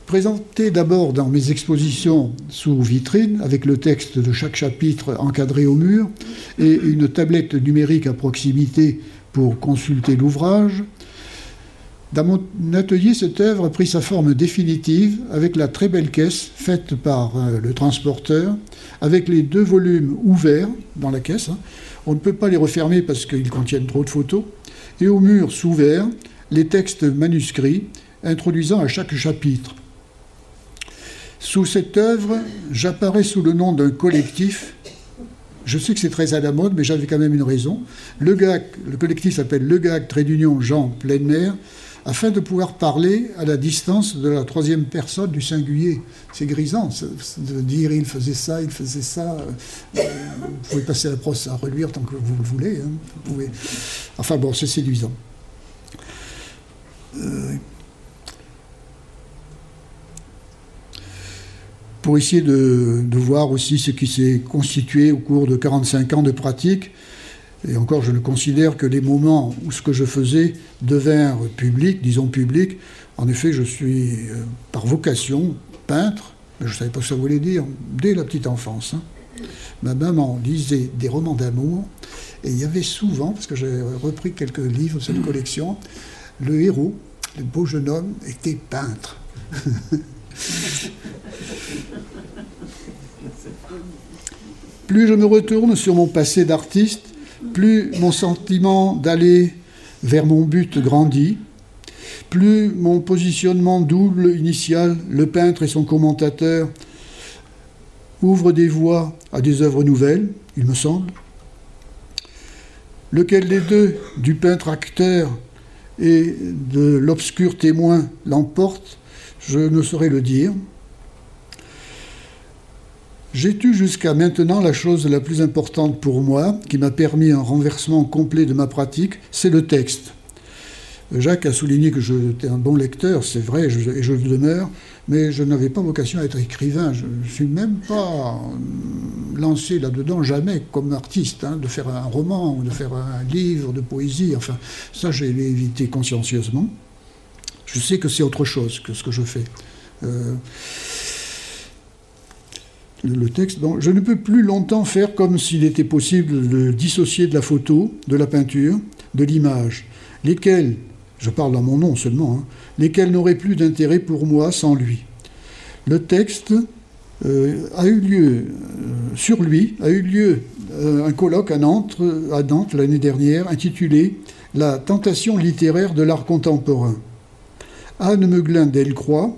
Présenté d'abord dans mes expositions sous vitrine, avec le texte de chaque chapitre encadré au mur, et une tablette numérique à proximité pour consulter l'ouvrage, dans mon atelier, cette œuvre a pris sa forme définitive avec la très belle caisse faite par euh, le transporteur, avec les deux volumes ouverts dans la caisse. Hein. On ne peut pas les refermer parce qu'ils contiennent trop de photos. Et au mur sous verre, les textes manuscrits introduisant à chaque chapitre. Sous cette œuvre, j'apparais sous le nom d'un collectif Je sais que c'est très à la mode, mais j'avais quand même une raison. Le GAC, le collectif s'appelle Le GAC, trait d'union, Jean, pleine mer, afin de pouvoir parler à la distance de la troisième personne du singulier. C'est grisant de dire il faisait ça, il faisait ça. Euh, vous pouvez passer la brosse à reluire tant que vous le voulez. Hein. Enfin bon, c'est séduisant. Euh, pour essayer de, voir aussi ce qui s'est constitué au cours de 45 ans de pratique. Et encore, je ne considère que les moments où ce que je faisais devinrent public, disons public. En effet, je suis euh, par vocation peintre, mais je ne savais pas ce que ça voulait dire dès la petite enfance. Hein. Ma maman lisait des romans d'amour, et il y avait souvent, parce que j'ai repris quelques livres de cette collection, le héros, le beau jeune homme, était peintre. <laughs> Plus je me retourne sur mon passé d'artiste, plus mon sentiment d'aller vers mon but grandit, plus mon positionnement double initial, le peintre et son commentateur, ouvre des voies à des œuvres nouvelles, il me semble. Lequel des deux, du peintre acteur et de l'obscur témoin, l'emporte, je ne saurais le dire. J'ai eu jusqu'à maintenant la chose la plus importante pour moi, qui m'a permis un renversement complet de ma pratique, c'est le texte. Jacques a souligné que j'étais un bon lecteur, c'est vrai, et je le demeure, mais je n'avais pas vocation à être écrivain. Je ne suis même pas lancé là-dedans, jamais, comme artiste, hein, de faire un roman ou de faire un livre de poésie. Enfin, ça, j'ai évité consciencieusement. Je sais que c'est autre chose que ce que je fais. Euh, je ne peux plus longtemps faire comme s'il était possible de dissocier de la photo, de la peinture, de l'image, lesquels, je parle dans mon nom seulement, hein, lesquels n'auraient plus d'intérêt pour moi sans lui. Le texte euh, a eu lieu, euh, sur lui, a eu lieu euh, un colloque à Nantes, à Nantes l'année dernière intitulé La tentation littéraire de l'art contemporain. Anne Meuglin Delcroix,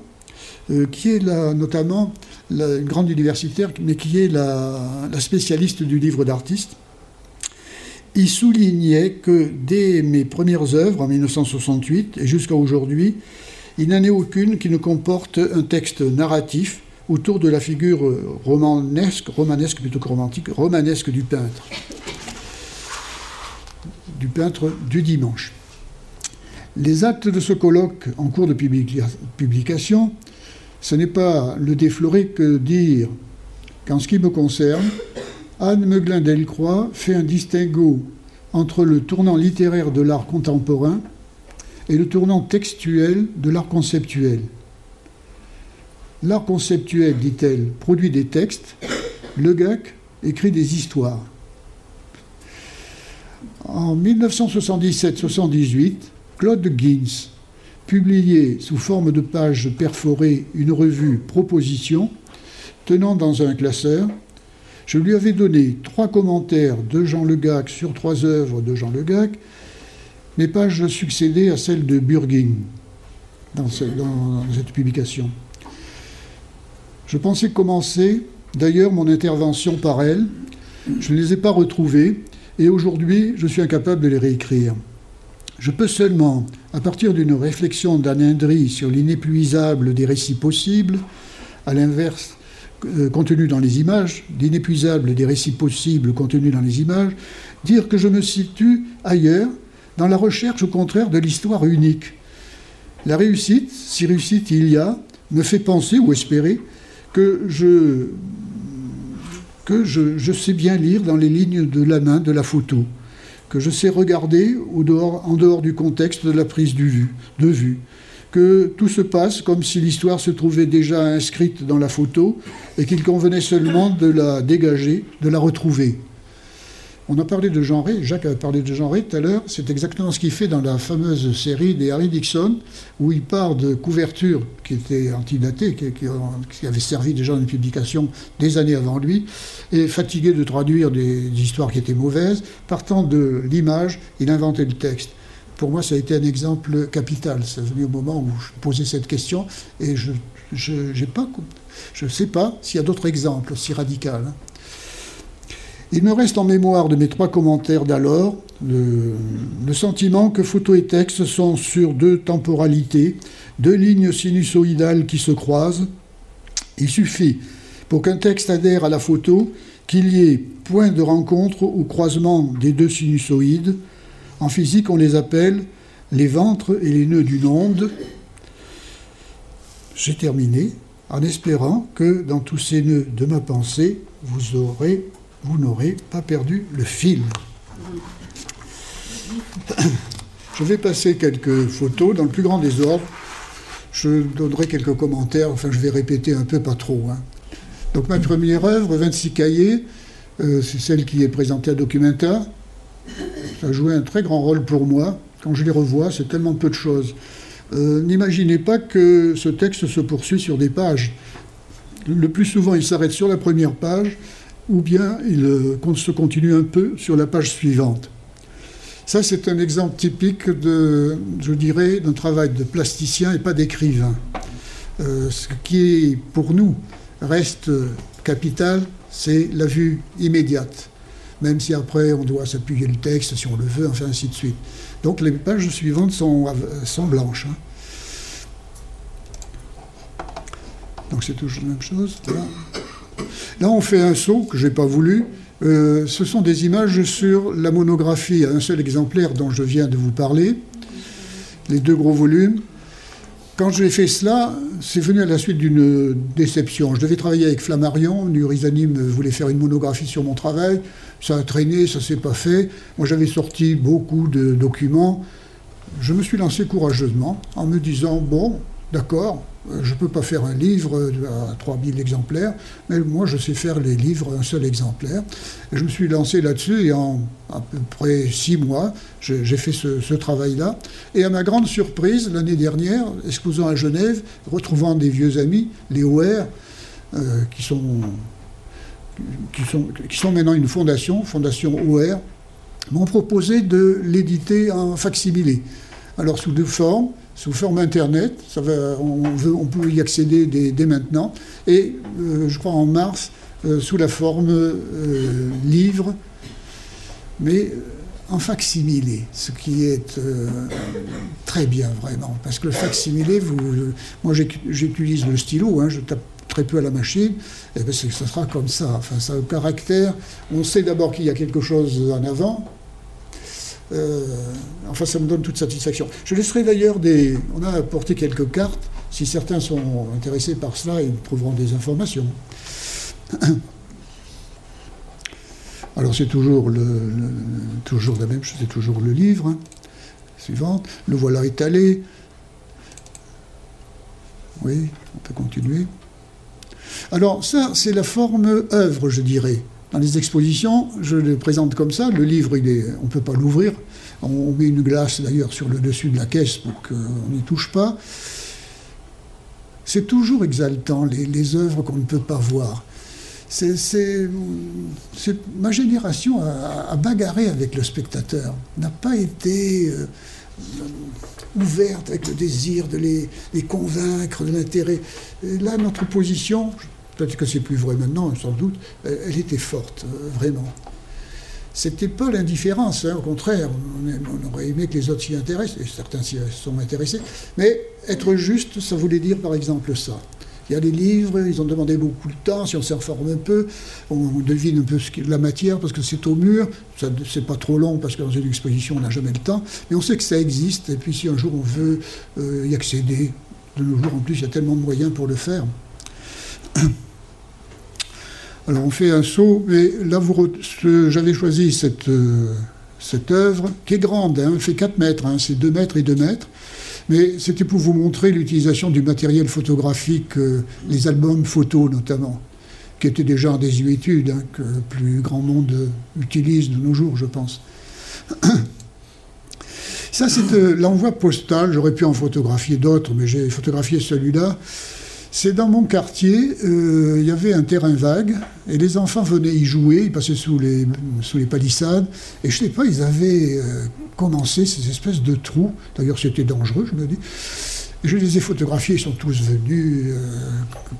qui est notamment une grande universitaire, mais qui est la, spécialiste du livre d'artiste, il soulignait que dès mes premières œuvres, en 1968 et jusqu'à aujourd'hui, il n'en est aucune qui ne comporte un texte narratif autour de la figure romanesque, romanesque plutôt que romantique, romanesque du peintre, du peintre du dimanche. Les actes de ce colloque en cours de publication ce n'est pas le déflorer que dire qu'en ce qui me concerne, Anne Meuglin Delcroix fait un distinguo entre le tournant littéraire de l'art contemporain et le tournant textuel de l'art conceptuel. L'art conceptuel, dit-elle, produit des textes, le GAC écrit des histoires. En 1977-78, Claude Gins publié sous forme de pages perforées une revue Proposition, tenant dans un classeur. Je lui avais donné trois commentaires de Jean Le Gac sur trois œuvres de Jean Le Gac. Mes pages succédaient à celles de Burging dans, cette publication. Je pensais commencer d'ailleurs mon intervention par elles. Je ne les ai pas retrouvées et aujourd'hui je suis incapable de les réécrire. Je peux seulement, à partir d'une réflexion d'Anindri sur l'inépuisable des récits possibles, à l'inverse, euh, contenu dans les images, l'inépuisable des récits possibles contenus dans les images, dire que je me situe ailleurs, dans la recherche au contraire de l'histoire unique. La réussite, si réussite il y a, me fait penser ou espérer que je, que je sais bien lire dans les lignes de la main de la photo que je sais regarder en dehors du contexte de la prise de vue, que tout se passe comme si l'histoire se trouvait déjà inscrite dans la photo et qu'il convenait seulement de la dégager, de la retrouver. On a parlé de genre, Jacques a parlé de genre tout à l'heure, c'est exactement ce qu'il fait dans la fameuse série des Harry Dixon, où il part de couvertures qui étaient antidatées, qui, qui, avaient servi déjà dans une publication des années avant lui, et fatigué de traduire des, histoires qui étaient mauvaises, partant de l'image, il inventait le texte. Pour moi, ça a été un exemple capital. C'est venu au moment où je posais cette question, et je ne sais pas s'il y a d'autres exemples aussi radicaux. Il me reste en mémoire de mes trois commentaires d'alors le, sentiment que photo et texte sont sur deux temporalités, deux lignes sinusoïdales qui se croisent. Il suffit, pour qu'un texte adhère à la photo, qu'il y ait point de rencontre ou croisement des deux sinusoïdes. En physique, on les appelle les ventres et les nœuds d'une onde. J'ai terminé en espérant que dans tous ces nœuds de ma pensée, vous aurez, vous n'aurez pas perdu le fil. Je vais passer quelques photos dans le plus grand désordre. Je donnerai quelques commentaires, enfin je vais répéter un peu, pas trop. Hein. Donc ma première œuvre, 26 cahiers, euh, c'est celle qui est présentée à Documenta. Ça a joué un très grand rôle pour moi. Quand je les revois, c'est tellement peu de choses. Euh, N'imaginez pas que ce texte se poursuit sur des pages. Le plus souvent, il s'arrête sur la première page, ou bien il euh, se continue un peu sur la page suivante. Ça, c'est un exemple typique de, je dirais, d'un travail de plasticien et pas d'écrivain. Euh, ce qui, pour nous, reste capital, c'est la vue immédiate. Même si après, on doit s'appuyer le texte, si on le veut, enfin, ainsi de suite. Donc, les pages suivantes sont, sont blanches. Hein. Donc, c'est toujours la même chose. Là, Là on fait un saut que je n'ai pas voulu. Euh, ce sont des images sur la monographie, un seul exemplaire dont je viens de vous parler, les deux gros volumes. Quand j'ai fait cela, c'est venu à la suite d'une déception. Je devais travailler avec Flammarion, Nurizanim voulait faire une monographie sur mon travail, ça a traîné, ça s'est pas fait. Moi j'avais sorti beaucoup de documents. Je me suis lancé courageusement en me disant, bon, d'accord, je ne peux pas faire un livre à 3000 exemplaires, mais moi je sais faire les livres un seul exemplaire. Je me suis lancé là-dessus et en à peu près six mois, j'ai fait ce, travail-là. Et à ma grande surprise, l'année dernière, exposant à Genève, retrouvant des vieux amis, les OR, euh, qui, sont, qui, sont, qui sont maintenant une fondation, Fondation OR, m'ont proposé de l'éditer en facsimilé. Alors sous deux formes, sous forme Internet. On, peut y accéder dès, maintenant. Et euh, je crois en mars, euh, sous la forme euh, livre, mais en facsimilé, ce qui est très bien vraiment. Parce que le facsimilé, vous, moi j'utilise le stylo, hein, je tape très peu à la machine, et bien ça sera comme ça. Enfin, ça a un caractère. On sait d'abord qu'il y a quelque chose en avant, enfin, ça me donne toute satisfaction. Je laisserai d'ailleurs des. On a apporté quelques cartes. Si certains sont intéressés par cela, ils trouveront des informations. <coughs> Alors, c'est toujours, le, la même chose, c'est toujours le livre. Hein. Suivant. Le voilà étalé. Oui, on peut continuer. Alors, ça, c'est la forme œuvre, je dirais. Dans les expositions, je les présente comme ça. Le livre, on ne peut pas l'ouvrir. On met une glace d'ailleurs sur le dessus de la caisse pour qu'on n'y touche pas. C'est toujours exaltant, les, œuvres qu'on ne peut pas voir. C'est, ma génération a, bagarré avec le spectateur, n'a pas été euh, ouverte avec le désir de les convaincre de l'intérêt. Là, notre position, peut-être que c'est plus vrai maintenant, sans doute, elle était forte, euh, vraiment. C'était pas l'indifférence, hein, au contraire, on, aurait aimé que les autres s'y intéressent, et certains s'y sont intéressés, mais être juste, ça voulait dire par exemple ça. Il y a des livres, ils ont demandé beaucoup de temps, si on s'informe un peu, on devine un peu la matière parce que c'est au mur, c'est pas trop long parce que dans une exposition on n'a jamais le temps, mais on sait que ça existe, et puis si un jour on veut euh, y accéder, de nos jours en plus il y a tellement de moyens pour le faire. Alors on fait un saut, mais là j'avais choisi cette, euh, cette œuvre, qui est grande, hein, fait 4 mètres, hein, c'est 2 mètres et 2 mètres, mais c'était pour vous montrer l'utilisation du matériel photographique, euh, les albums photos notamment, qui étaient déjà en désuétude, hein, que plus grand monde utilise de nos jours, je pense. Ça, c'est euh, l'envoi postal, j'aurais pu en photographier d'autres, mais j'ai photographié celui-là. C'est dans mon quartier, euh, il y avait un terrain vague, et les enfants venaient y jouer, ils passaient sous les, sous les palissades, et je ne sais pas, ils avaient euh, commencé ces espèces de trous, d'ailleurs c'était dangereux, je me dis. je les ai photographiés, ils sont tous venus, euh,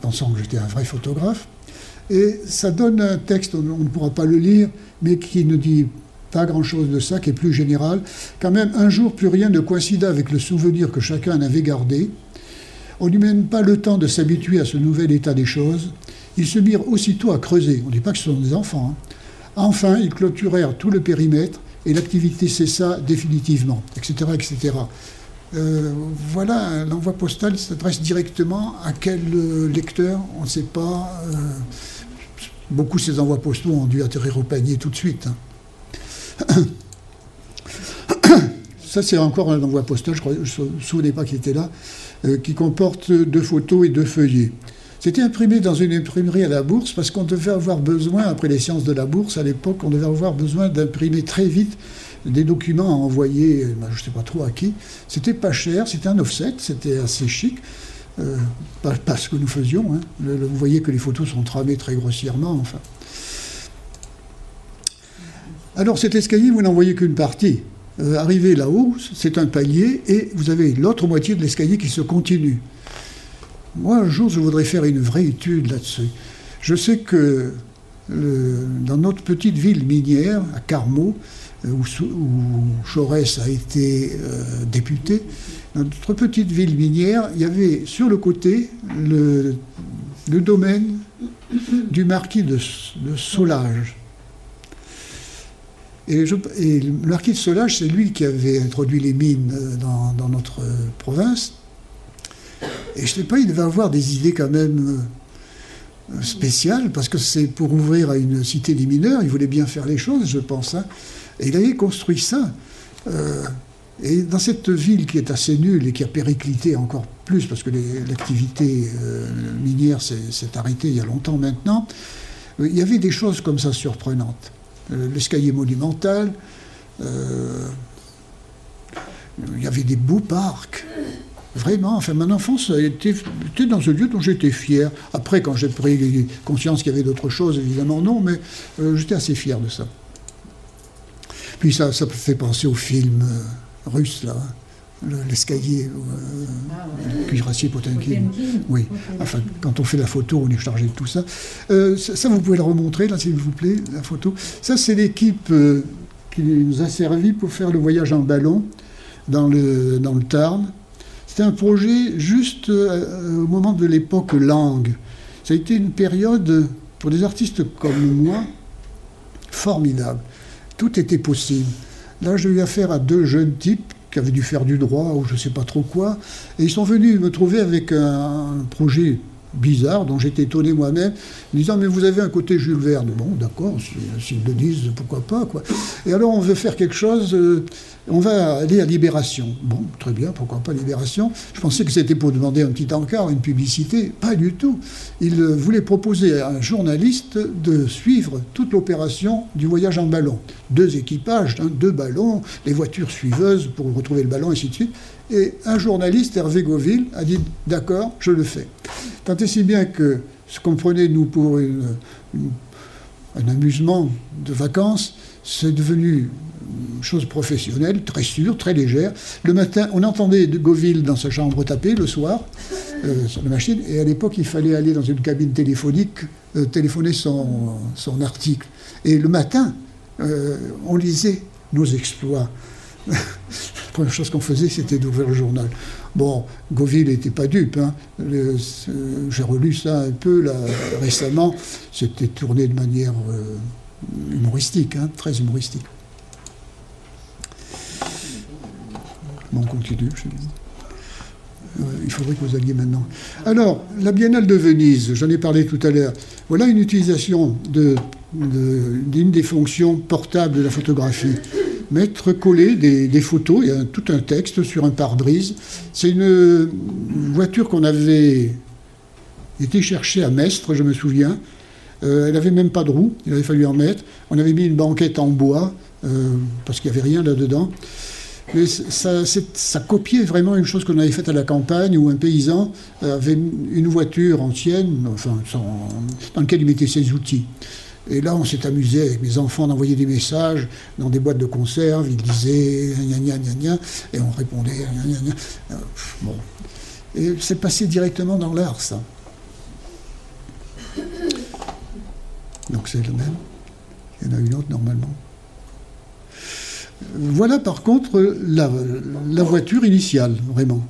pensant que j'étais un vrai photographe. Et ça donne un texte, on ne pourra pas le lire, mais qui ne dit pas grand-chose de ça, qui est plus général. Quand même, un jour, plus rien ne coïncida avec le souvenir que chacun en avait gardé. On n'eut même pas le temps de s'habituer à ce nouvel état des choses. Ils se mirent aussitôt à creuser. On ne dit pas que ce sont des enfants. Hein. Enfin, ils clôturèrent tout le périmètre et l'activité cessa définitivement, etc. etc. Euh, voilà, l'envoi postal s'adresse directement à quel euh, lecteur? On ne sait pas. Euh, beaucoup de ces envois postaux ont dû atterrir au panier tout de suite. Hein. Ça, c'est encore un envoi postal, je ne me souvenais pas qu'il était là, qui comporte deux photos et deux feuillets. C'était imprimé dans une imprimerie à la bourse parce qu'on devait avoir besoin, après les sciences de la bourse à l'époque, on devait avoir besoin d'imprimer très vite des documents à envoyer, euh, ben, je ne sais pas trop à qui. C'était pas cher, c'était un offset, c'était assez chic. Euh, pas, ce que nous faisions. Hein. vous voyez que les photos sont tramées très grossièrement, enfin. Alors cet escalier, vous n'en voyez qu'une partie. Euh, arrivé là-haut, c'est un palier, et vous avez l'autre moitié de l'escalier qui se continue. Moi, un jour, je voudrais faire une vraie étude là-dessus. Je sais que dans notre petite ville minière, à Carmaux, euh, où, où a été euh, député, dans notre petite ville minière, il y avait sur le côté le, domaine du marquis de, Solage. Et, le marquis de Solage, c'est lui qui avait introduit les mines euh, dans, notre province. Et je ne sais pas, il devait avoir des idées quand même spéciales, parce que c'est pour ouvrir à une cité des mineurs, il voulait bien faire les choses, je pense. Hein. Et il avait construit ça. Euh, et dans cette ville qui est assez nulle et qui a périclité encore plus, parce que l'activité euh, minière s'est arrêtée il y a longtemps maintenant, euh, il y avait des choses comme ça surprenantes. L'escalier monumental, il y avait des beaux parcs. Vraiment, enfin, mon enfance a été, dans un lieu dont j'étais fier. Après, quand j'ai pris conscience qu'il y avait d'autres choses, évidemment non, mais j'étais assez fier de ça. Puis ça, ça fait penser au film euh, russe, là, l'escalier, euh, cuirassier Potemkin. Oui, enfin, quand on fait la photo, on est chargé de tout ça. Euh, ça, vous pouvez le remontrer, là, s'il vous plaît, la photo. Ça, c'est l'équipe euh, qui nous a servi pour faire le voyage en ballon dans le, dans le Tarn. C'était un projet juste au moment de l'époque langue. Ça a été une période, pour des artistes comme moi, formidable tout était possible. Là, j'ai eu affaire à deux jeunes types qui avaient dû faire du droit ou je ne sais pas trop quoi, et ils sont venus me trouver avec un, projet bizarre dont j'étais étonné moi-même, disant mais vous avez un côté Jules Verne. Bon, d'accord, s'ils le disent, pourquoi pas quoi. Et alors on veut faire quelque chose. Euh, on va aller à Libération. Bon, très bien, pourquoi pas Libération Je pensais que c'était pour demander un petit encart, une publicité. Pas du tout. Il euh, voulait proposer à un journaliste de suivre toute l'opération du voyage en ballon. Deux équipages, hein, deux ballons, les voitures suiveuses pour retrouver le ballon, ainsi de suite. Et un journaliste, Hervé Gauville, a dit D'accord, je le fais. Tant et si bien que ce qu'on prenait, nous, pour un amusement de vacances, c'est devenu chose professionnelle, très sûre, très légère. Le matin, on entendait de Goville dans sa chambre taper le soir euh, sur la machine, et à l'époque, il fallait aller dans une cabine téléphonique, euh, téléphoner son, son, article. Et le matin, euh, on lisait nos exploits. <laughs> première chose qu'on faisait, c'était d'ouvrir le journal. Bon, Goville n'était pas dupe. Hein. J'ai relu ça un peu récemment. C'était tourné de manière humoristique, hein, très humoristique. on continue. Euh, il faudrait que vous alliez maintenant. Alors, la Biennale de Venise, j'en ai parlé tout à l'heure. Voilà une utilisation d'une des fonctions portables de la photographie. Mettre coller des, photos, il y a tout un texte sur un pare-brise. C'est une, voiture qu'on avait été chercher à Mestre, je me souviens. Euh, elle n'avait même pas de roue, il avait fallu en mettre. On avait mis une banquette en bois, euh, parce qu'il n'y avait rien là-dedans. Mais ça, copiait vraiment une chose qu'on avait faite à la campagne où un paysan avait une voiture ancienne, dans laquelle il mettait ses outils. Et là, on s'est amusé avec mes enfants d'envoyer des messages dans des boîtes de conserve. Ils disaient gna gna gna gna, et on répondait gna gna gna. Euh, bon. Et c'est passé directement dans l'art, ça. Donc c'est le même. Il y en a une autre normalement. Voilà par contre la, voiture initiale, vraiment,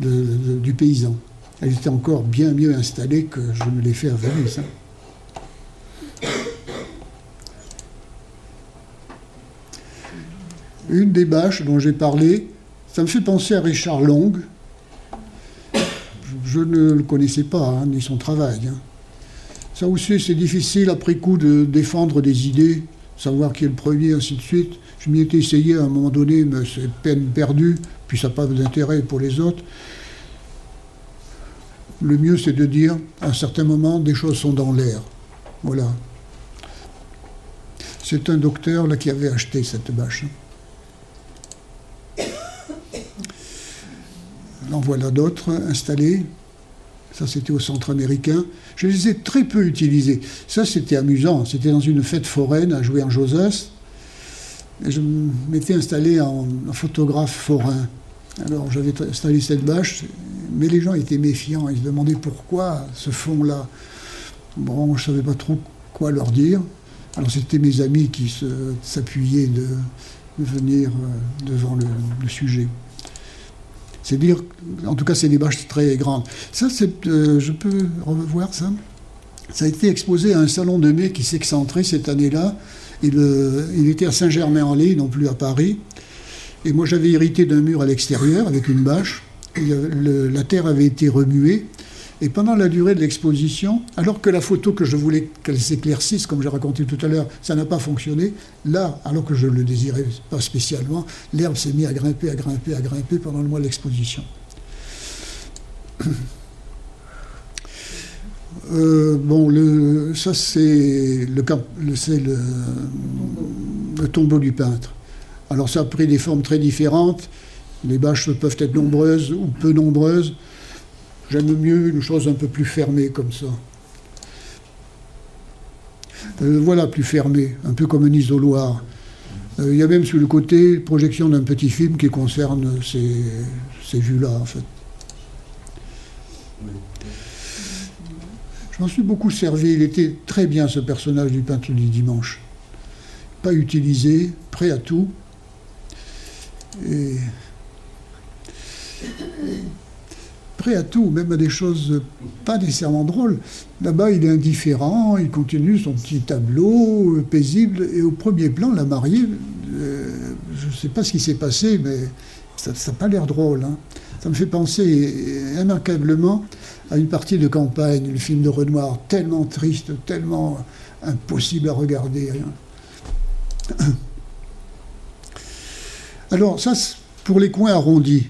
du paysan. Elle était encore bien mieux installée que je me l'ai fait à Venise. Hein. Une des bâches dont j'ai parlé, ça me fait penser à Richard Long. Je ne le connaissais pas, hein, ni son travail. Hein. Ça aussi, c'est difficile après coup de défendre des idées, savoir qui est le premier, ainsi de suite. Je m'y étais essayé à un moment donné, mais c'est peine perdue, puis ça n'a pas d'intérêt pour les autres. Le mieux, c'est de dire, à un certain moment, des choses sont dans l'air. Voilà. C'est un docteur là, qui avait acheté cette bâche. En voilà d'autres installés. Ça, c'était au centre américain. Je les ai très peu utilisés. Ça, c'était amusant. C'était dans une fête foraine à jouer en Josas. Et je m'étais installé en, photographe forain. Alors, j'avais installé cette bâche, mais les gens étaient méfiants. Ils se demandaient pourquoi ce fond-là. Bon, je ne savais pas trop quoi leur dire. Alors, c'était mes amis qui s'appuyaient de, venir euh, devant le sujet. C'est dire, en tout cas, c'est des bâches très grandes. Ça, c'est, euh, je peux revoir ça? Ça a été exposé à un salon de mai qui s'excentrait cette année-là. Euh, il était à Saint-Germain-en-Laye, non plus à Paris. Et moi, j'avais hérité d'un mur à l'extérieur avec une bâche. la terre avait été remuée. Et pendant la durée de l'exposition, alors que la photo que je voulais qu'elle s'éclaircisse, comme j'ai raconté tout à l'heure, ça n'a pas fonctionné, là, alors que je ne le désirais pas spécialement, l'herbe s'est mise à grimper, à grimper, à grimper pendant le mois de l'exposition. Euh, bon, le, ça c'est le, tombeau du peintre. Alors ça a pris des formes très différentes. Les bâches peuvent être nombreuses ou peu nombreuses. J'aime mieux une chose un peu plus fermée comme ça. Euh, voilà, plus fermée, un peu comme un isoloir. Euh, il y a même sur le côté projection d'un petit film qui concerne ces, ces vues-là, en fait. Je m'en suis beaucoup servi. Il était très bien, ce personnage du peintre du dimanche. Pas utilisé, prêt à tout. Et à tout, même à des choses pas nécessairement drôles. Là-bas, il est indifférent, il continue son petit tableau euh, paisible, et au premier plan, la mariée, euh, je ne sais pas ce qui s'est passé, mais ça n'a pas l'air drôle. Hein. Ça me fait penser immanquablement à une partie de campagne, le film de Renoir, tellement triste, tellement impossible à regarder. Hein. Alors, ça, pour les coins arrondis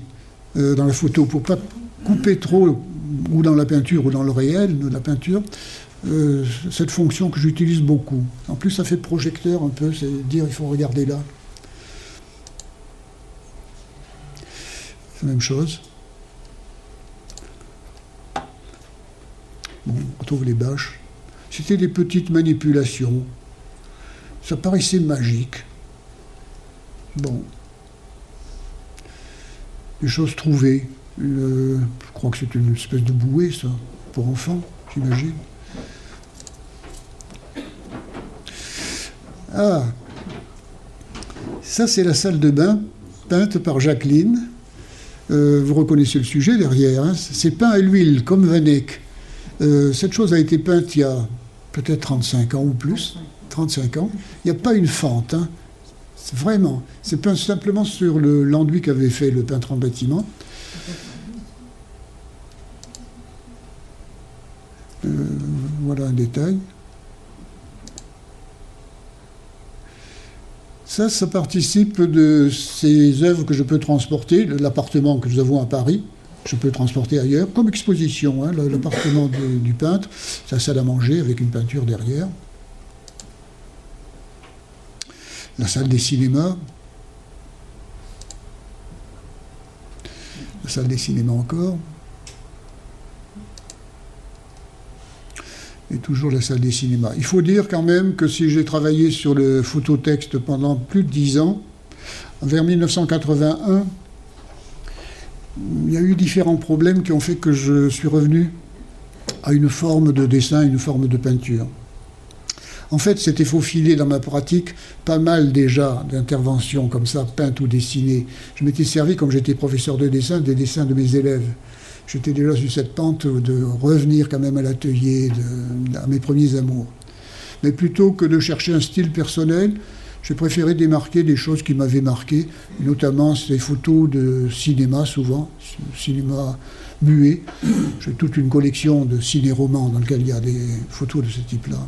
euh, dans la photo, pour pas couper trop, ou dans la peinture ou dans le réel de la peinture, euh, cette fonction que j'utilise beaucoup. En plus, ça fait projecteur un peu, c'est dire il faut regarder là. Même chose. Bon, on retrouve les bâches. C'était des petites manipulations. Ça paraissait magique. Bon. Des choses trouvées je crois que c'est une espèce de bouée, ça, pour enfants, j'imagine. Ah, ça c'est la salle de bain peinte par Jacqueline. Euh, vous reconnaissez le sujet derrière. Hein. c'est peint à l'huile, comme Van Eyck. Euh, cette chose a été peinte il y a peut-être 35 ans ou plus. 35 ans. Il n'y a pas une fente. Hein. Vraiment. C'est peint simplement sur l'enduit qu'avait fait le peintre en bâtiment. Euh, voilà un détail. Ça, ça participe de ces œuvres que je peux transporter, l'appartement que nous avons à Paris, je peux transporter ailleurs, comme exposition, hein, l'appartement du, peintre, sa salle à manger avec une peinture derrière. La salle des cinémas. La salle des cinémas encore. Et toujours la salle des cinémas. Il faut dire quand même que si j'ai travaillé sur le phototexte pendant plus de dix ans, vers 1981, il y a eu différents problèmes qui ont fait que je suis revenu à une forme de dessin, une forme de peinture. En fait, c'était faufilé dans ma pratique pas mal déjà d'interventions comme ça, peintes ou dessinées. Je m'étais servi, comme j'étais professeur de dessin, des dessins de mes élèves. J'étais déjà sur cette pente de revenir quand même à l'atelier, à mes premiers amours. Mais plutôt que de chercher un style personnel, j'ai préféré démarquer des choses qui m'avaient marqué, notamment ces photos de cinéma souvent, cinéma muet. J'ai toute une collection de ciné-romans dans lequel il y a des photos de ce type-là.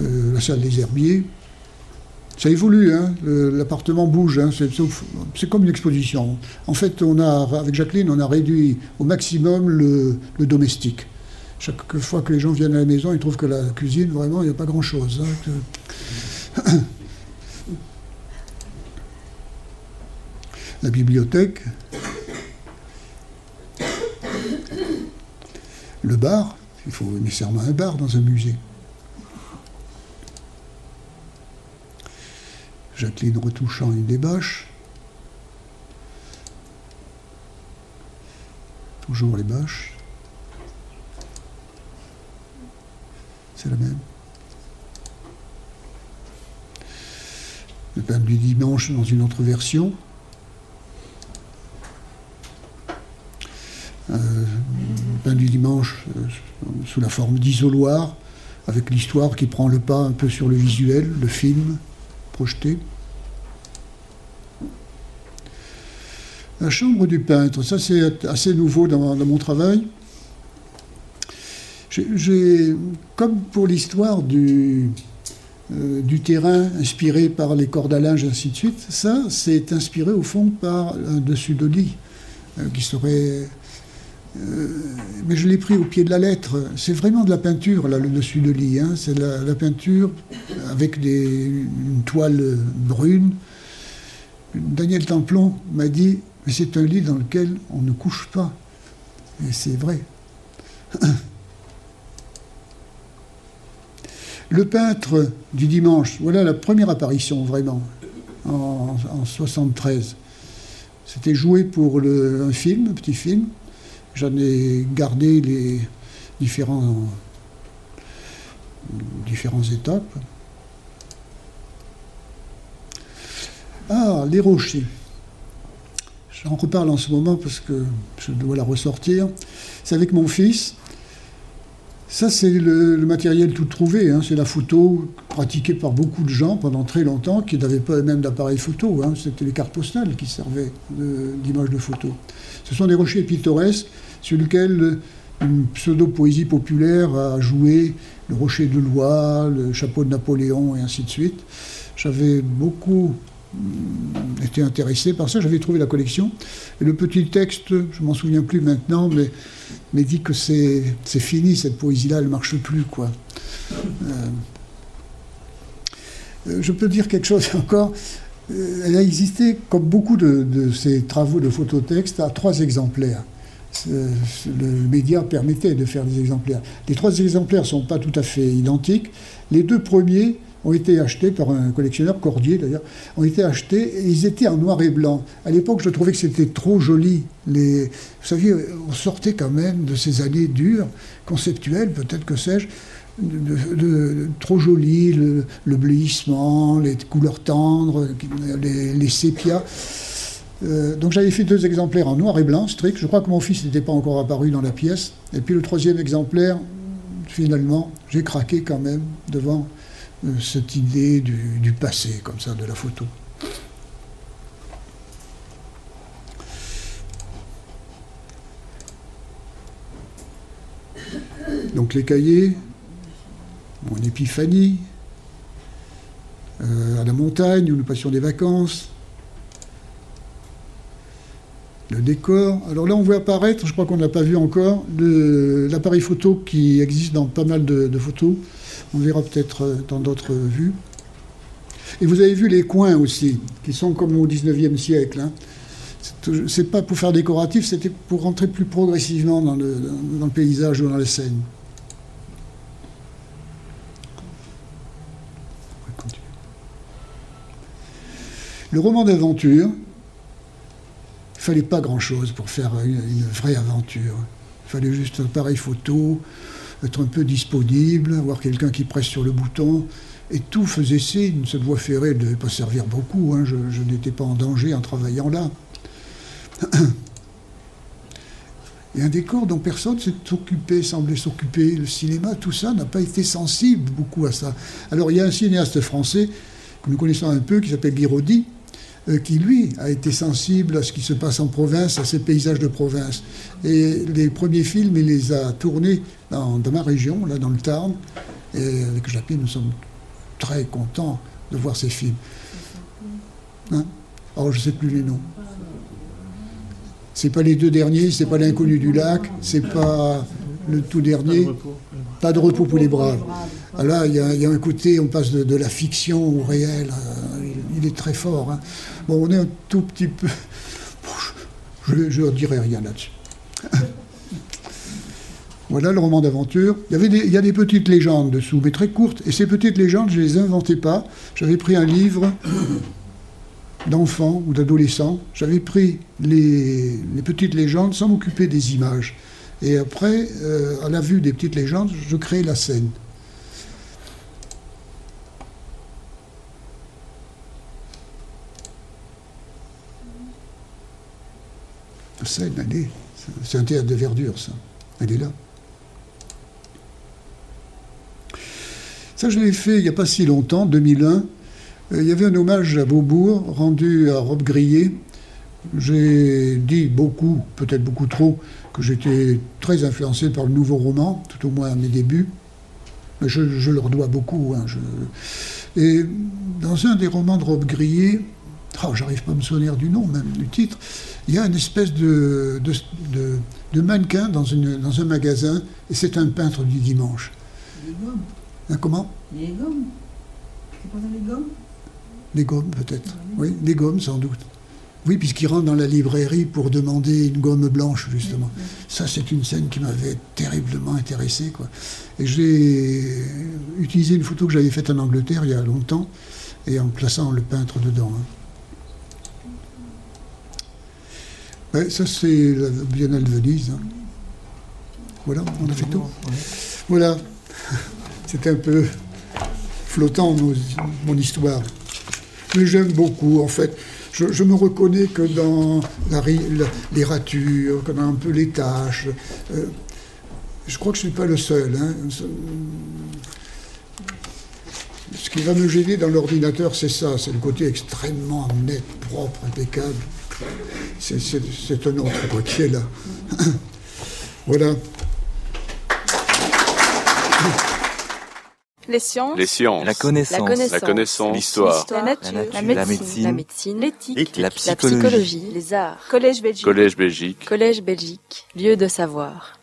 Euh, la salle des herbiers. Ça évolue, hein. l'appartement bouge, hein. c'est comme une exposition. En fait, on a, avec Jacqueline, on a réduit au maximum le, domestique. Chaque fois que les gens viennent à la maison, ils trouvent que la cuisine, vraiment, il n'y a pas grand-chose. Hein. <coughs> la bibliothèque, le bar, il faut nécessairement un bar dans un musée. Jacqueline retouchant une débâche. Toujours les bâches. C'est la même. Le pain du dimanche dans une autre version. Euh, le pain du dimanche euh, sous la forme d'isoloir, avec l'histoire qui prend le pas un peu sur le visuel, le film projeté. La chambre du peintre, ça c'est assez nouveau dans, mon travail. J'ai, comme pour l'histoire du, euh, terrain inspiré par les cordes à linge, ainsi de suite, ça c'est inspiré au fond par un dessus de lit euh, qui serait euh, mais je l'ai pris au pied de la lettre. C'est vraiment de la peinture, là, le dessus de lit. Hein. C'est la, peinture avec des, une toile brune. Daniel Templon m'a dit Mais c'est un lit dans lequel on ne couche pas. Et c'est vrai. <clears throat> Le peintre du dimanche, voilà la première apparition vraiment, en, en 73. C'était joué pour un film, un petit film. J'en ai gardé les différents, différentes étapes. Ah, les rochers. J'en reparle en ce moment parce que je dois la ressortir. C'est avec mon fils. Ça, c'est le, matériel tout trouvé. Hein. C'est la photo pratiquée par beaucoup de gens pendant très longtemps qui n'avaient pas même d'appareil photo. Hein. C'était les cartes postales qui servaient d'image de, de photo. Ce sont des rochers pittoresques sur lesquels une pseudo-poésie populaire a joué le rocher de Loire, le chapeau de Napoléon et ainsi de suite. J'avais beaucoup été intéressé par ça, j'avais trouvé la collection. Le petit texte, je m'en souviens plus maintenant, mais, mais dit que c'est fini, cette poésie-là, elle ne marche plus. quoi. Euh, je peux dire quelque chose <laughs> encore. Euh, elle a existé, comme beaucoup de, de ces travaux de phototexte, à trois exemplaires le média permettait de faire des exemplaires. Les trois exemplaires ne sont pas tout à fait identiques. Les deux premiers ont été achetés par un collectionneur, Cordier d'ailleurs, ont été achetés et ils étaient en noir et blanc. À l'époque, je trouvais que c'était trop joli. Les, vous saviez, on sortait quand même de ces années dures, conceptuelles, peut-être que sais-je, de, trop joli, le, le, les couleurs tendres, les, les sépias. Euh, donc j'avais fait deux exemplaires en noir et blanc, strict. Je crois que mon fils n'était pas encore apparu dans la pièce. Et puis le troisième exemplaire, finalement, j'ai craqué quand même devant cette idée du, passé, comme ça, de la photo. Donc les cahiers, mon épiphanie, euh, à la montagne où nous passions des vacances, le décor. Alors là, on voit apparaître, je crois qu'on n'a pas vu encore, l'appareil photo qui existe dans pas mal de, photos. On verra peut-être euh, dans d'autres vues. Et vous avez vu les coins aussi, qui sont comme au 19e siècle. Hein. C'est pas pour faire décoratif, c'était pour rentrer plus progressivement dans le, paysage ou dans les scènes. Le roman d'aventure, il fallait pas grand-chose pour faire une, vraie aventure. Il fallait juste un appareil photo, être un peu disponible, avoir quelqu'un qui presse sur le bouton. Et tout faisait signe. Cette voie ferrée ne devait pas servir beaucoup. hein. Je, n'étais pas en danger en travaillant là. Et un décor dont personne s'est occupé, semblait s'occuper. Le cinéma, tout ça, n'a pas été sensible beaucoup à ça. Alors il y a un cinéaste français que nous connaissons un peu, qui s'appelle Guy Roddy, euh, qui lui a été sensible à ce qui se passe en province, à ces paysages de province. Et les premiers films, il les a tournés dans, ma région, là dans le Tarn. Et avec Japy, nous sommes très contents de voir ces films. Hein Alors je ne sais plus les noms. C'est pas les deux derniers, c'est pas l'inconnu du lac, c'est pas le tout dernier. Pas de repos pour les braves. Ah là, il y, a, un côté, on passe de, la fiction au réel. euh, il, il est très fort. hein. Bon, on est un tout petit peu. Je ne dirai rien là-dessus. <laughs> Voilà le roman d'aventure. Il y, avait il a des petites légendes dessous, mais très courtes. Et ces petites légendes, je ne les inventais pas. J'avais pris un livre d'enfants ou d'adolescents. J'avais pris les, petites légendes sans m'occuper des images. Et après, euh, à la vue des petites légendes, je créais la scène. C'est un théâtre de verdure, ça. Elle est là. Ça, je l'ai fait il n'y a pas si longtemps, 2001. Euh, Il y avait un hommage à Beaubourg rendu à Robe Grillé. J'ai dit beaucoup, peut-être beaucoup trop, que j'étais très influencé par le nouveau roman, tout au moins à mes débuts. Je, leur dois beaucoup. hein, Et dans un des romans de Robe Grillé, oh, j'arrive pas à me souvenir du nom même, du titre, il y a une espèce de, de, de- de mannequin dans, une, dans un magasin, et c'est un peintre du dimanche. Les gommes. Hein, comment? Les gommes. C'est pas les gommes? Les gommes, peut-être. Oui, les gommes, sans doute. Oui, puisqu'il rentre dans la librairie pour demander une gomme blanche, justement. Ça, c'est une scène qui m'avait terriblement intéressé. Quoi. Et j'ai utilisé une photo que j'avais faite en Angleterre il y a longtemps, et en plaçant le peintre dedans. hein. Ça, c'est la Biennale de Venise. hein. Voilà, on a fait tout. Voilà. <laughs> C'était un peu flottant, mon histoire. Mais j'aime beaucoup, en fait. Je, me reconnais que dans les ratures, que dans un peu les tâches. Euh, je crois que je ne suis pas le seul. hein. Ce qui va me gêner dans l'ordinateur, c'est ça, c'est le côté extrêmement net, propre, impeccable. C'est- un autre quoi, qui est là. <coughs> voilà. Les sciences. Les sciences. La connaissance. La connaissance. L'histoire. La nature. La La nature. médecine. La médecine. La médecine. L'éthique. La psychologie. Les arts. Collège Belgique. Collège Belgique. Collège Belgique. Lieu de savoir.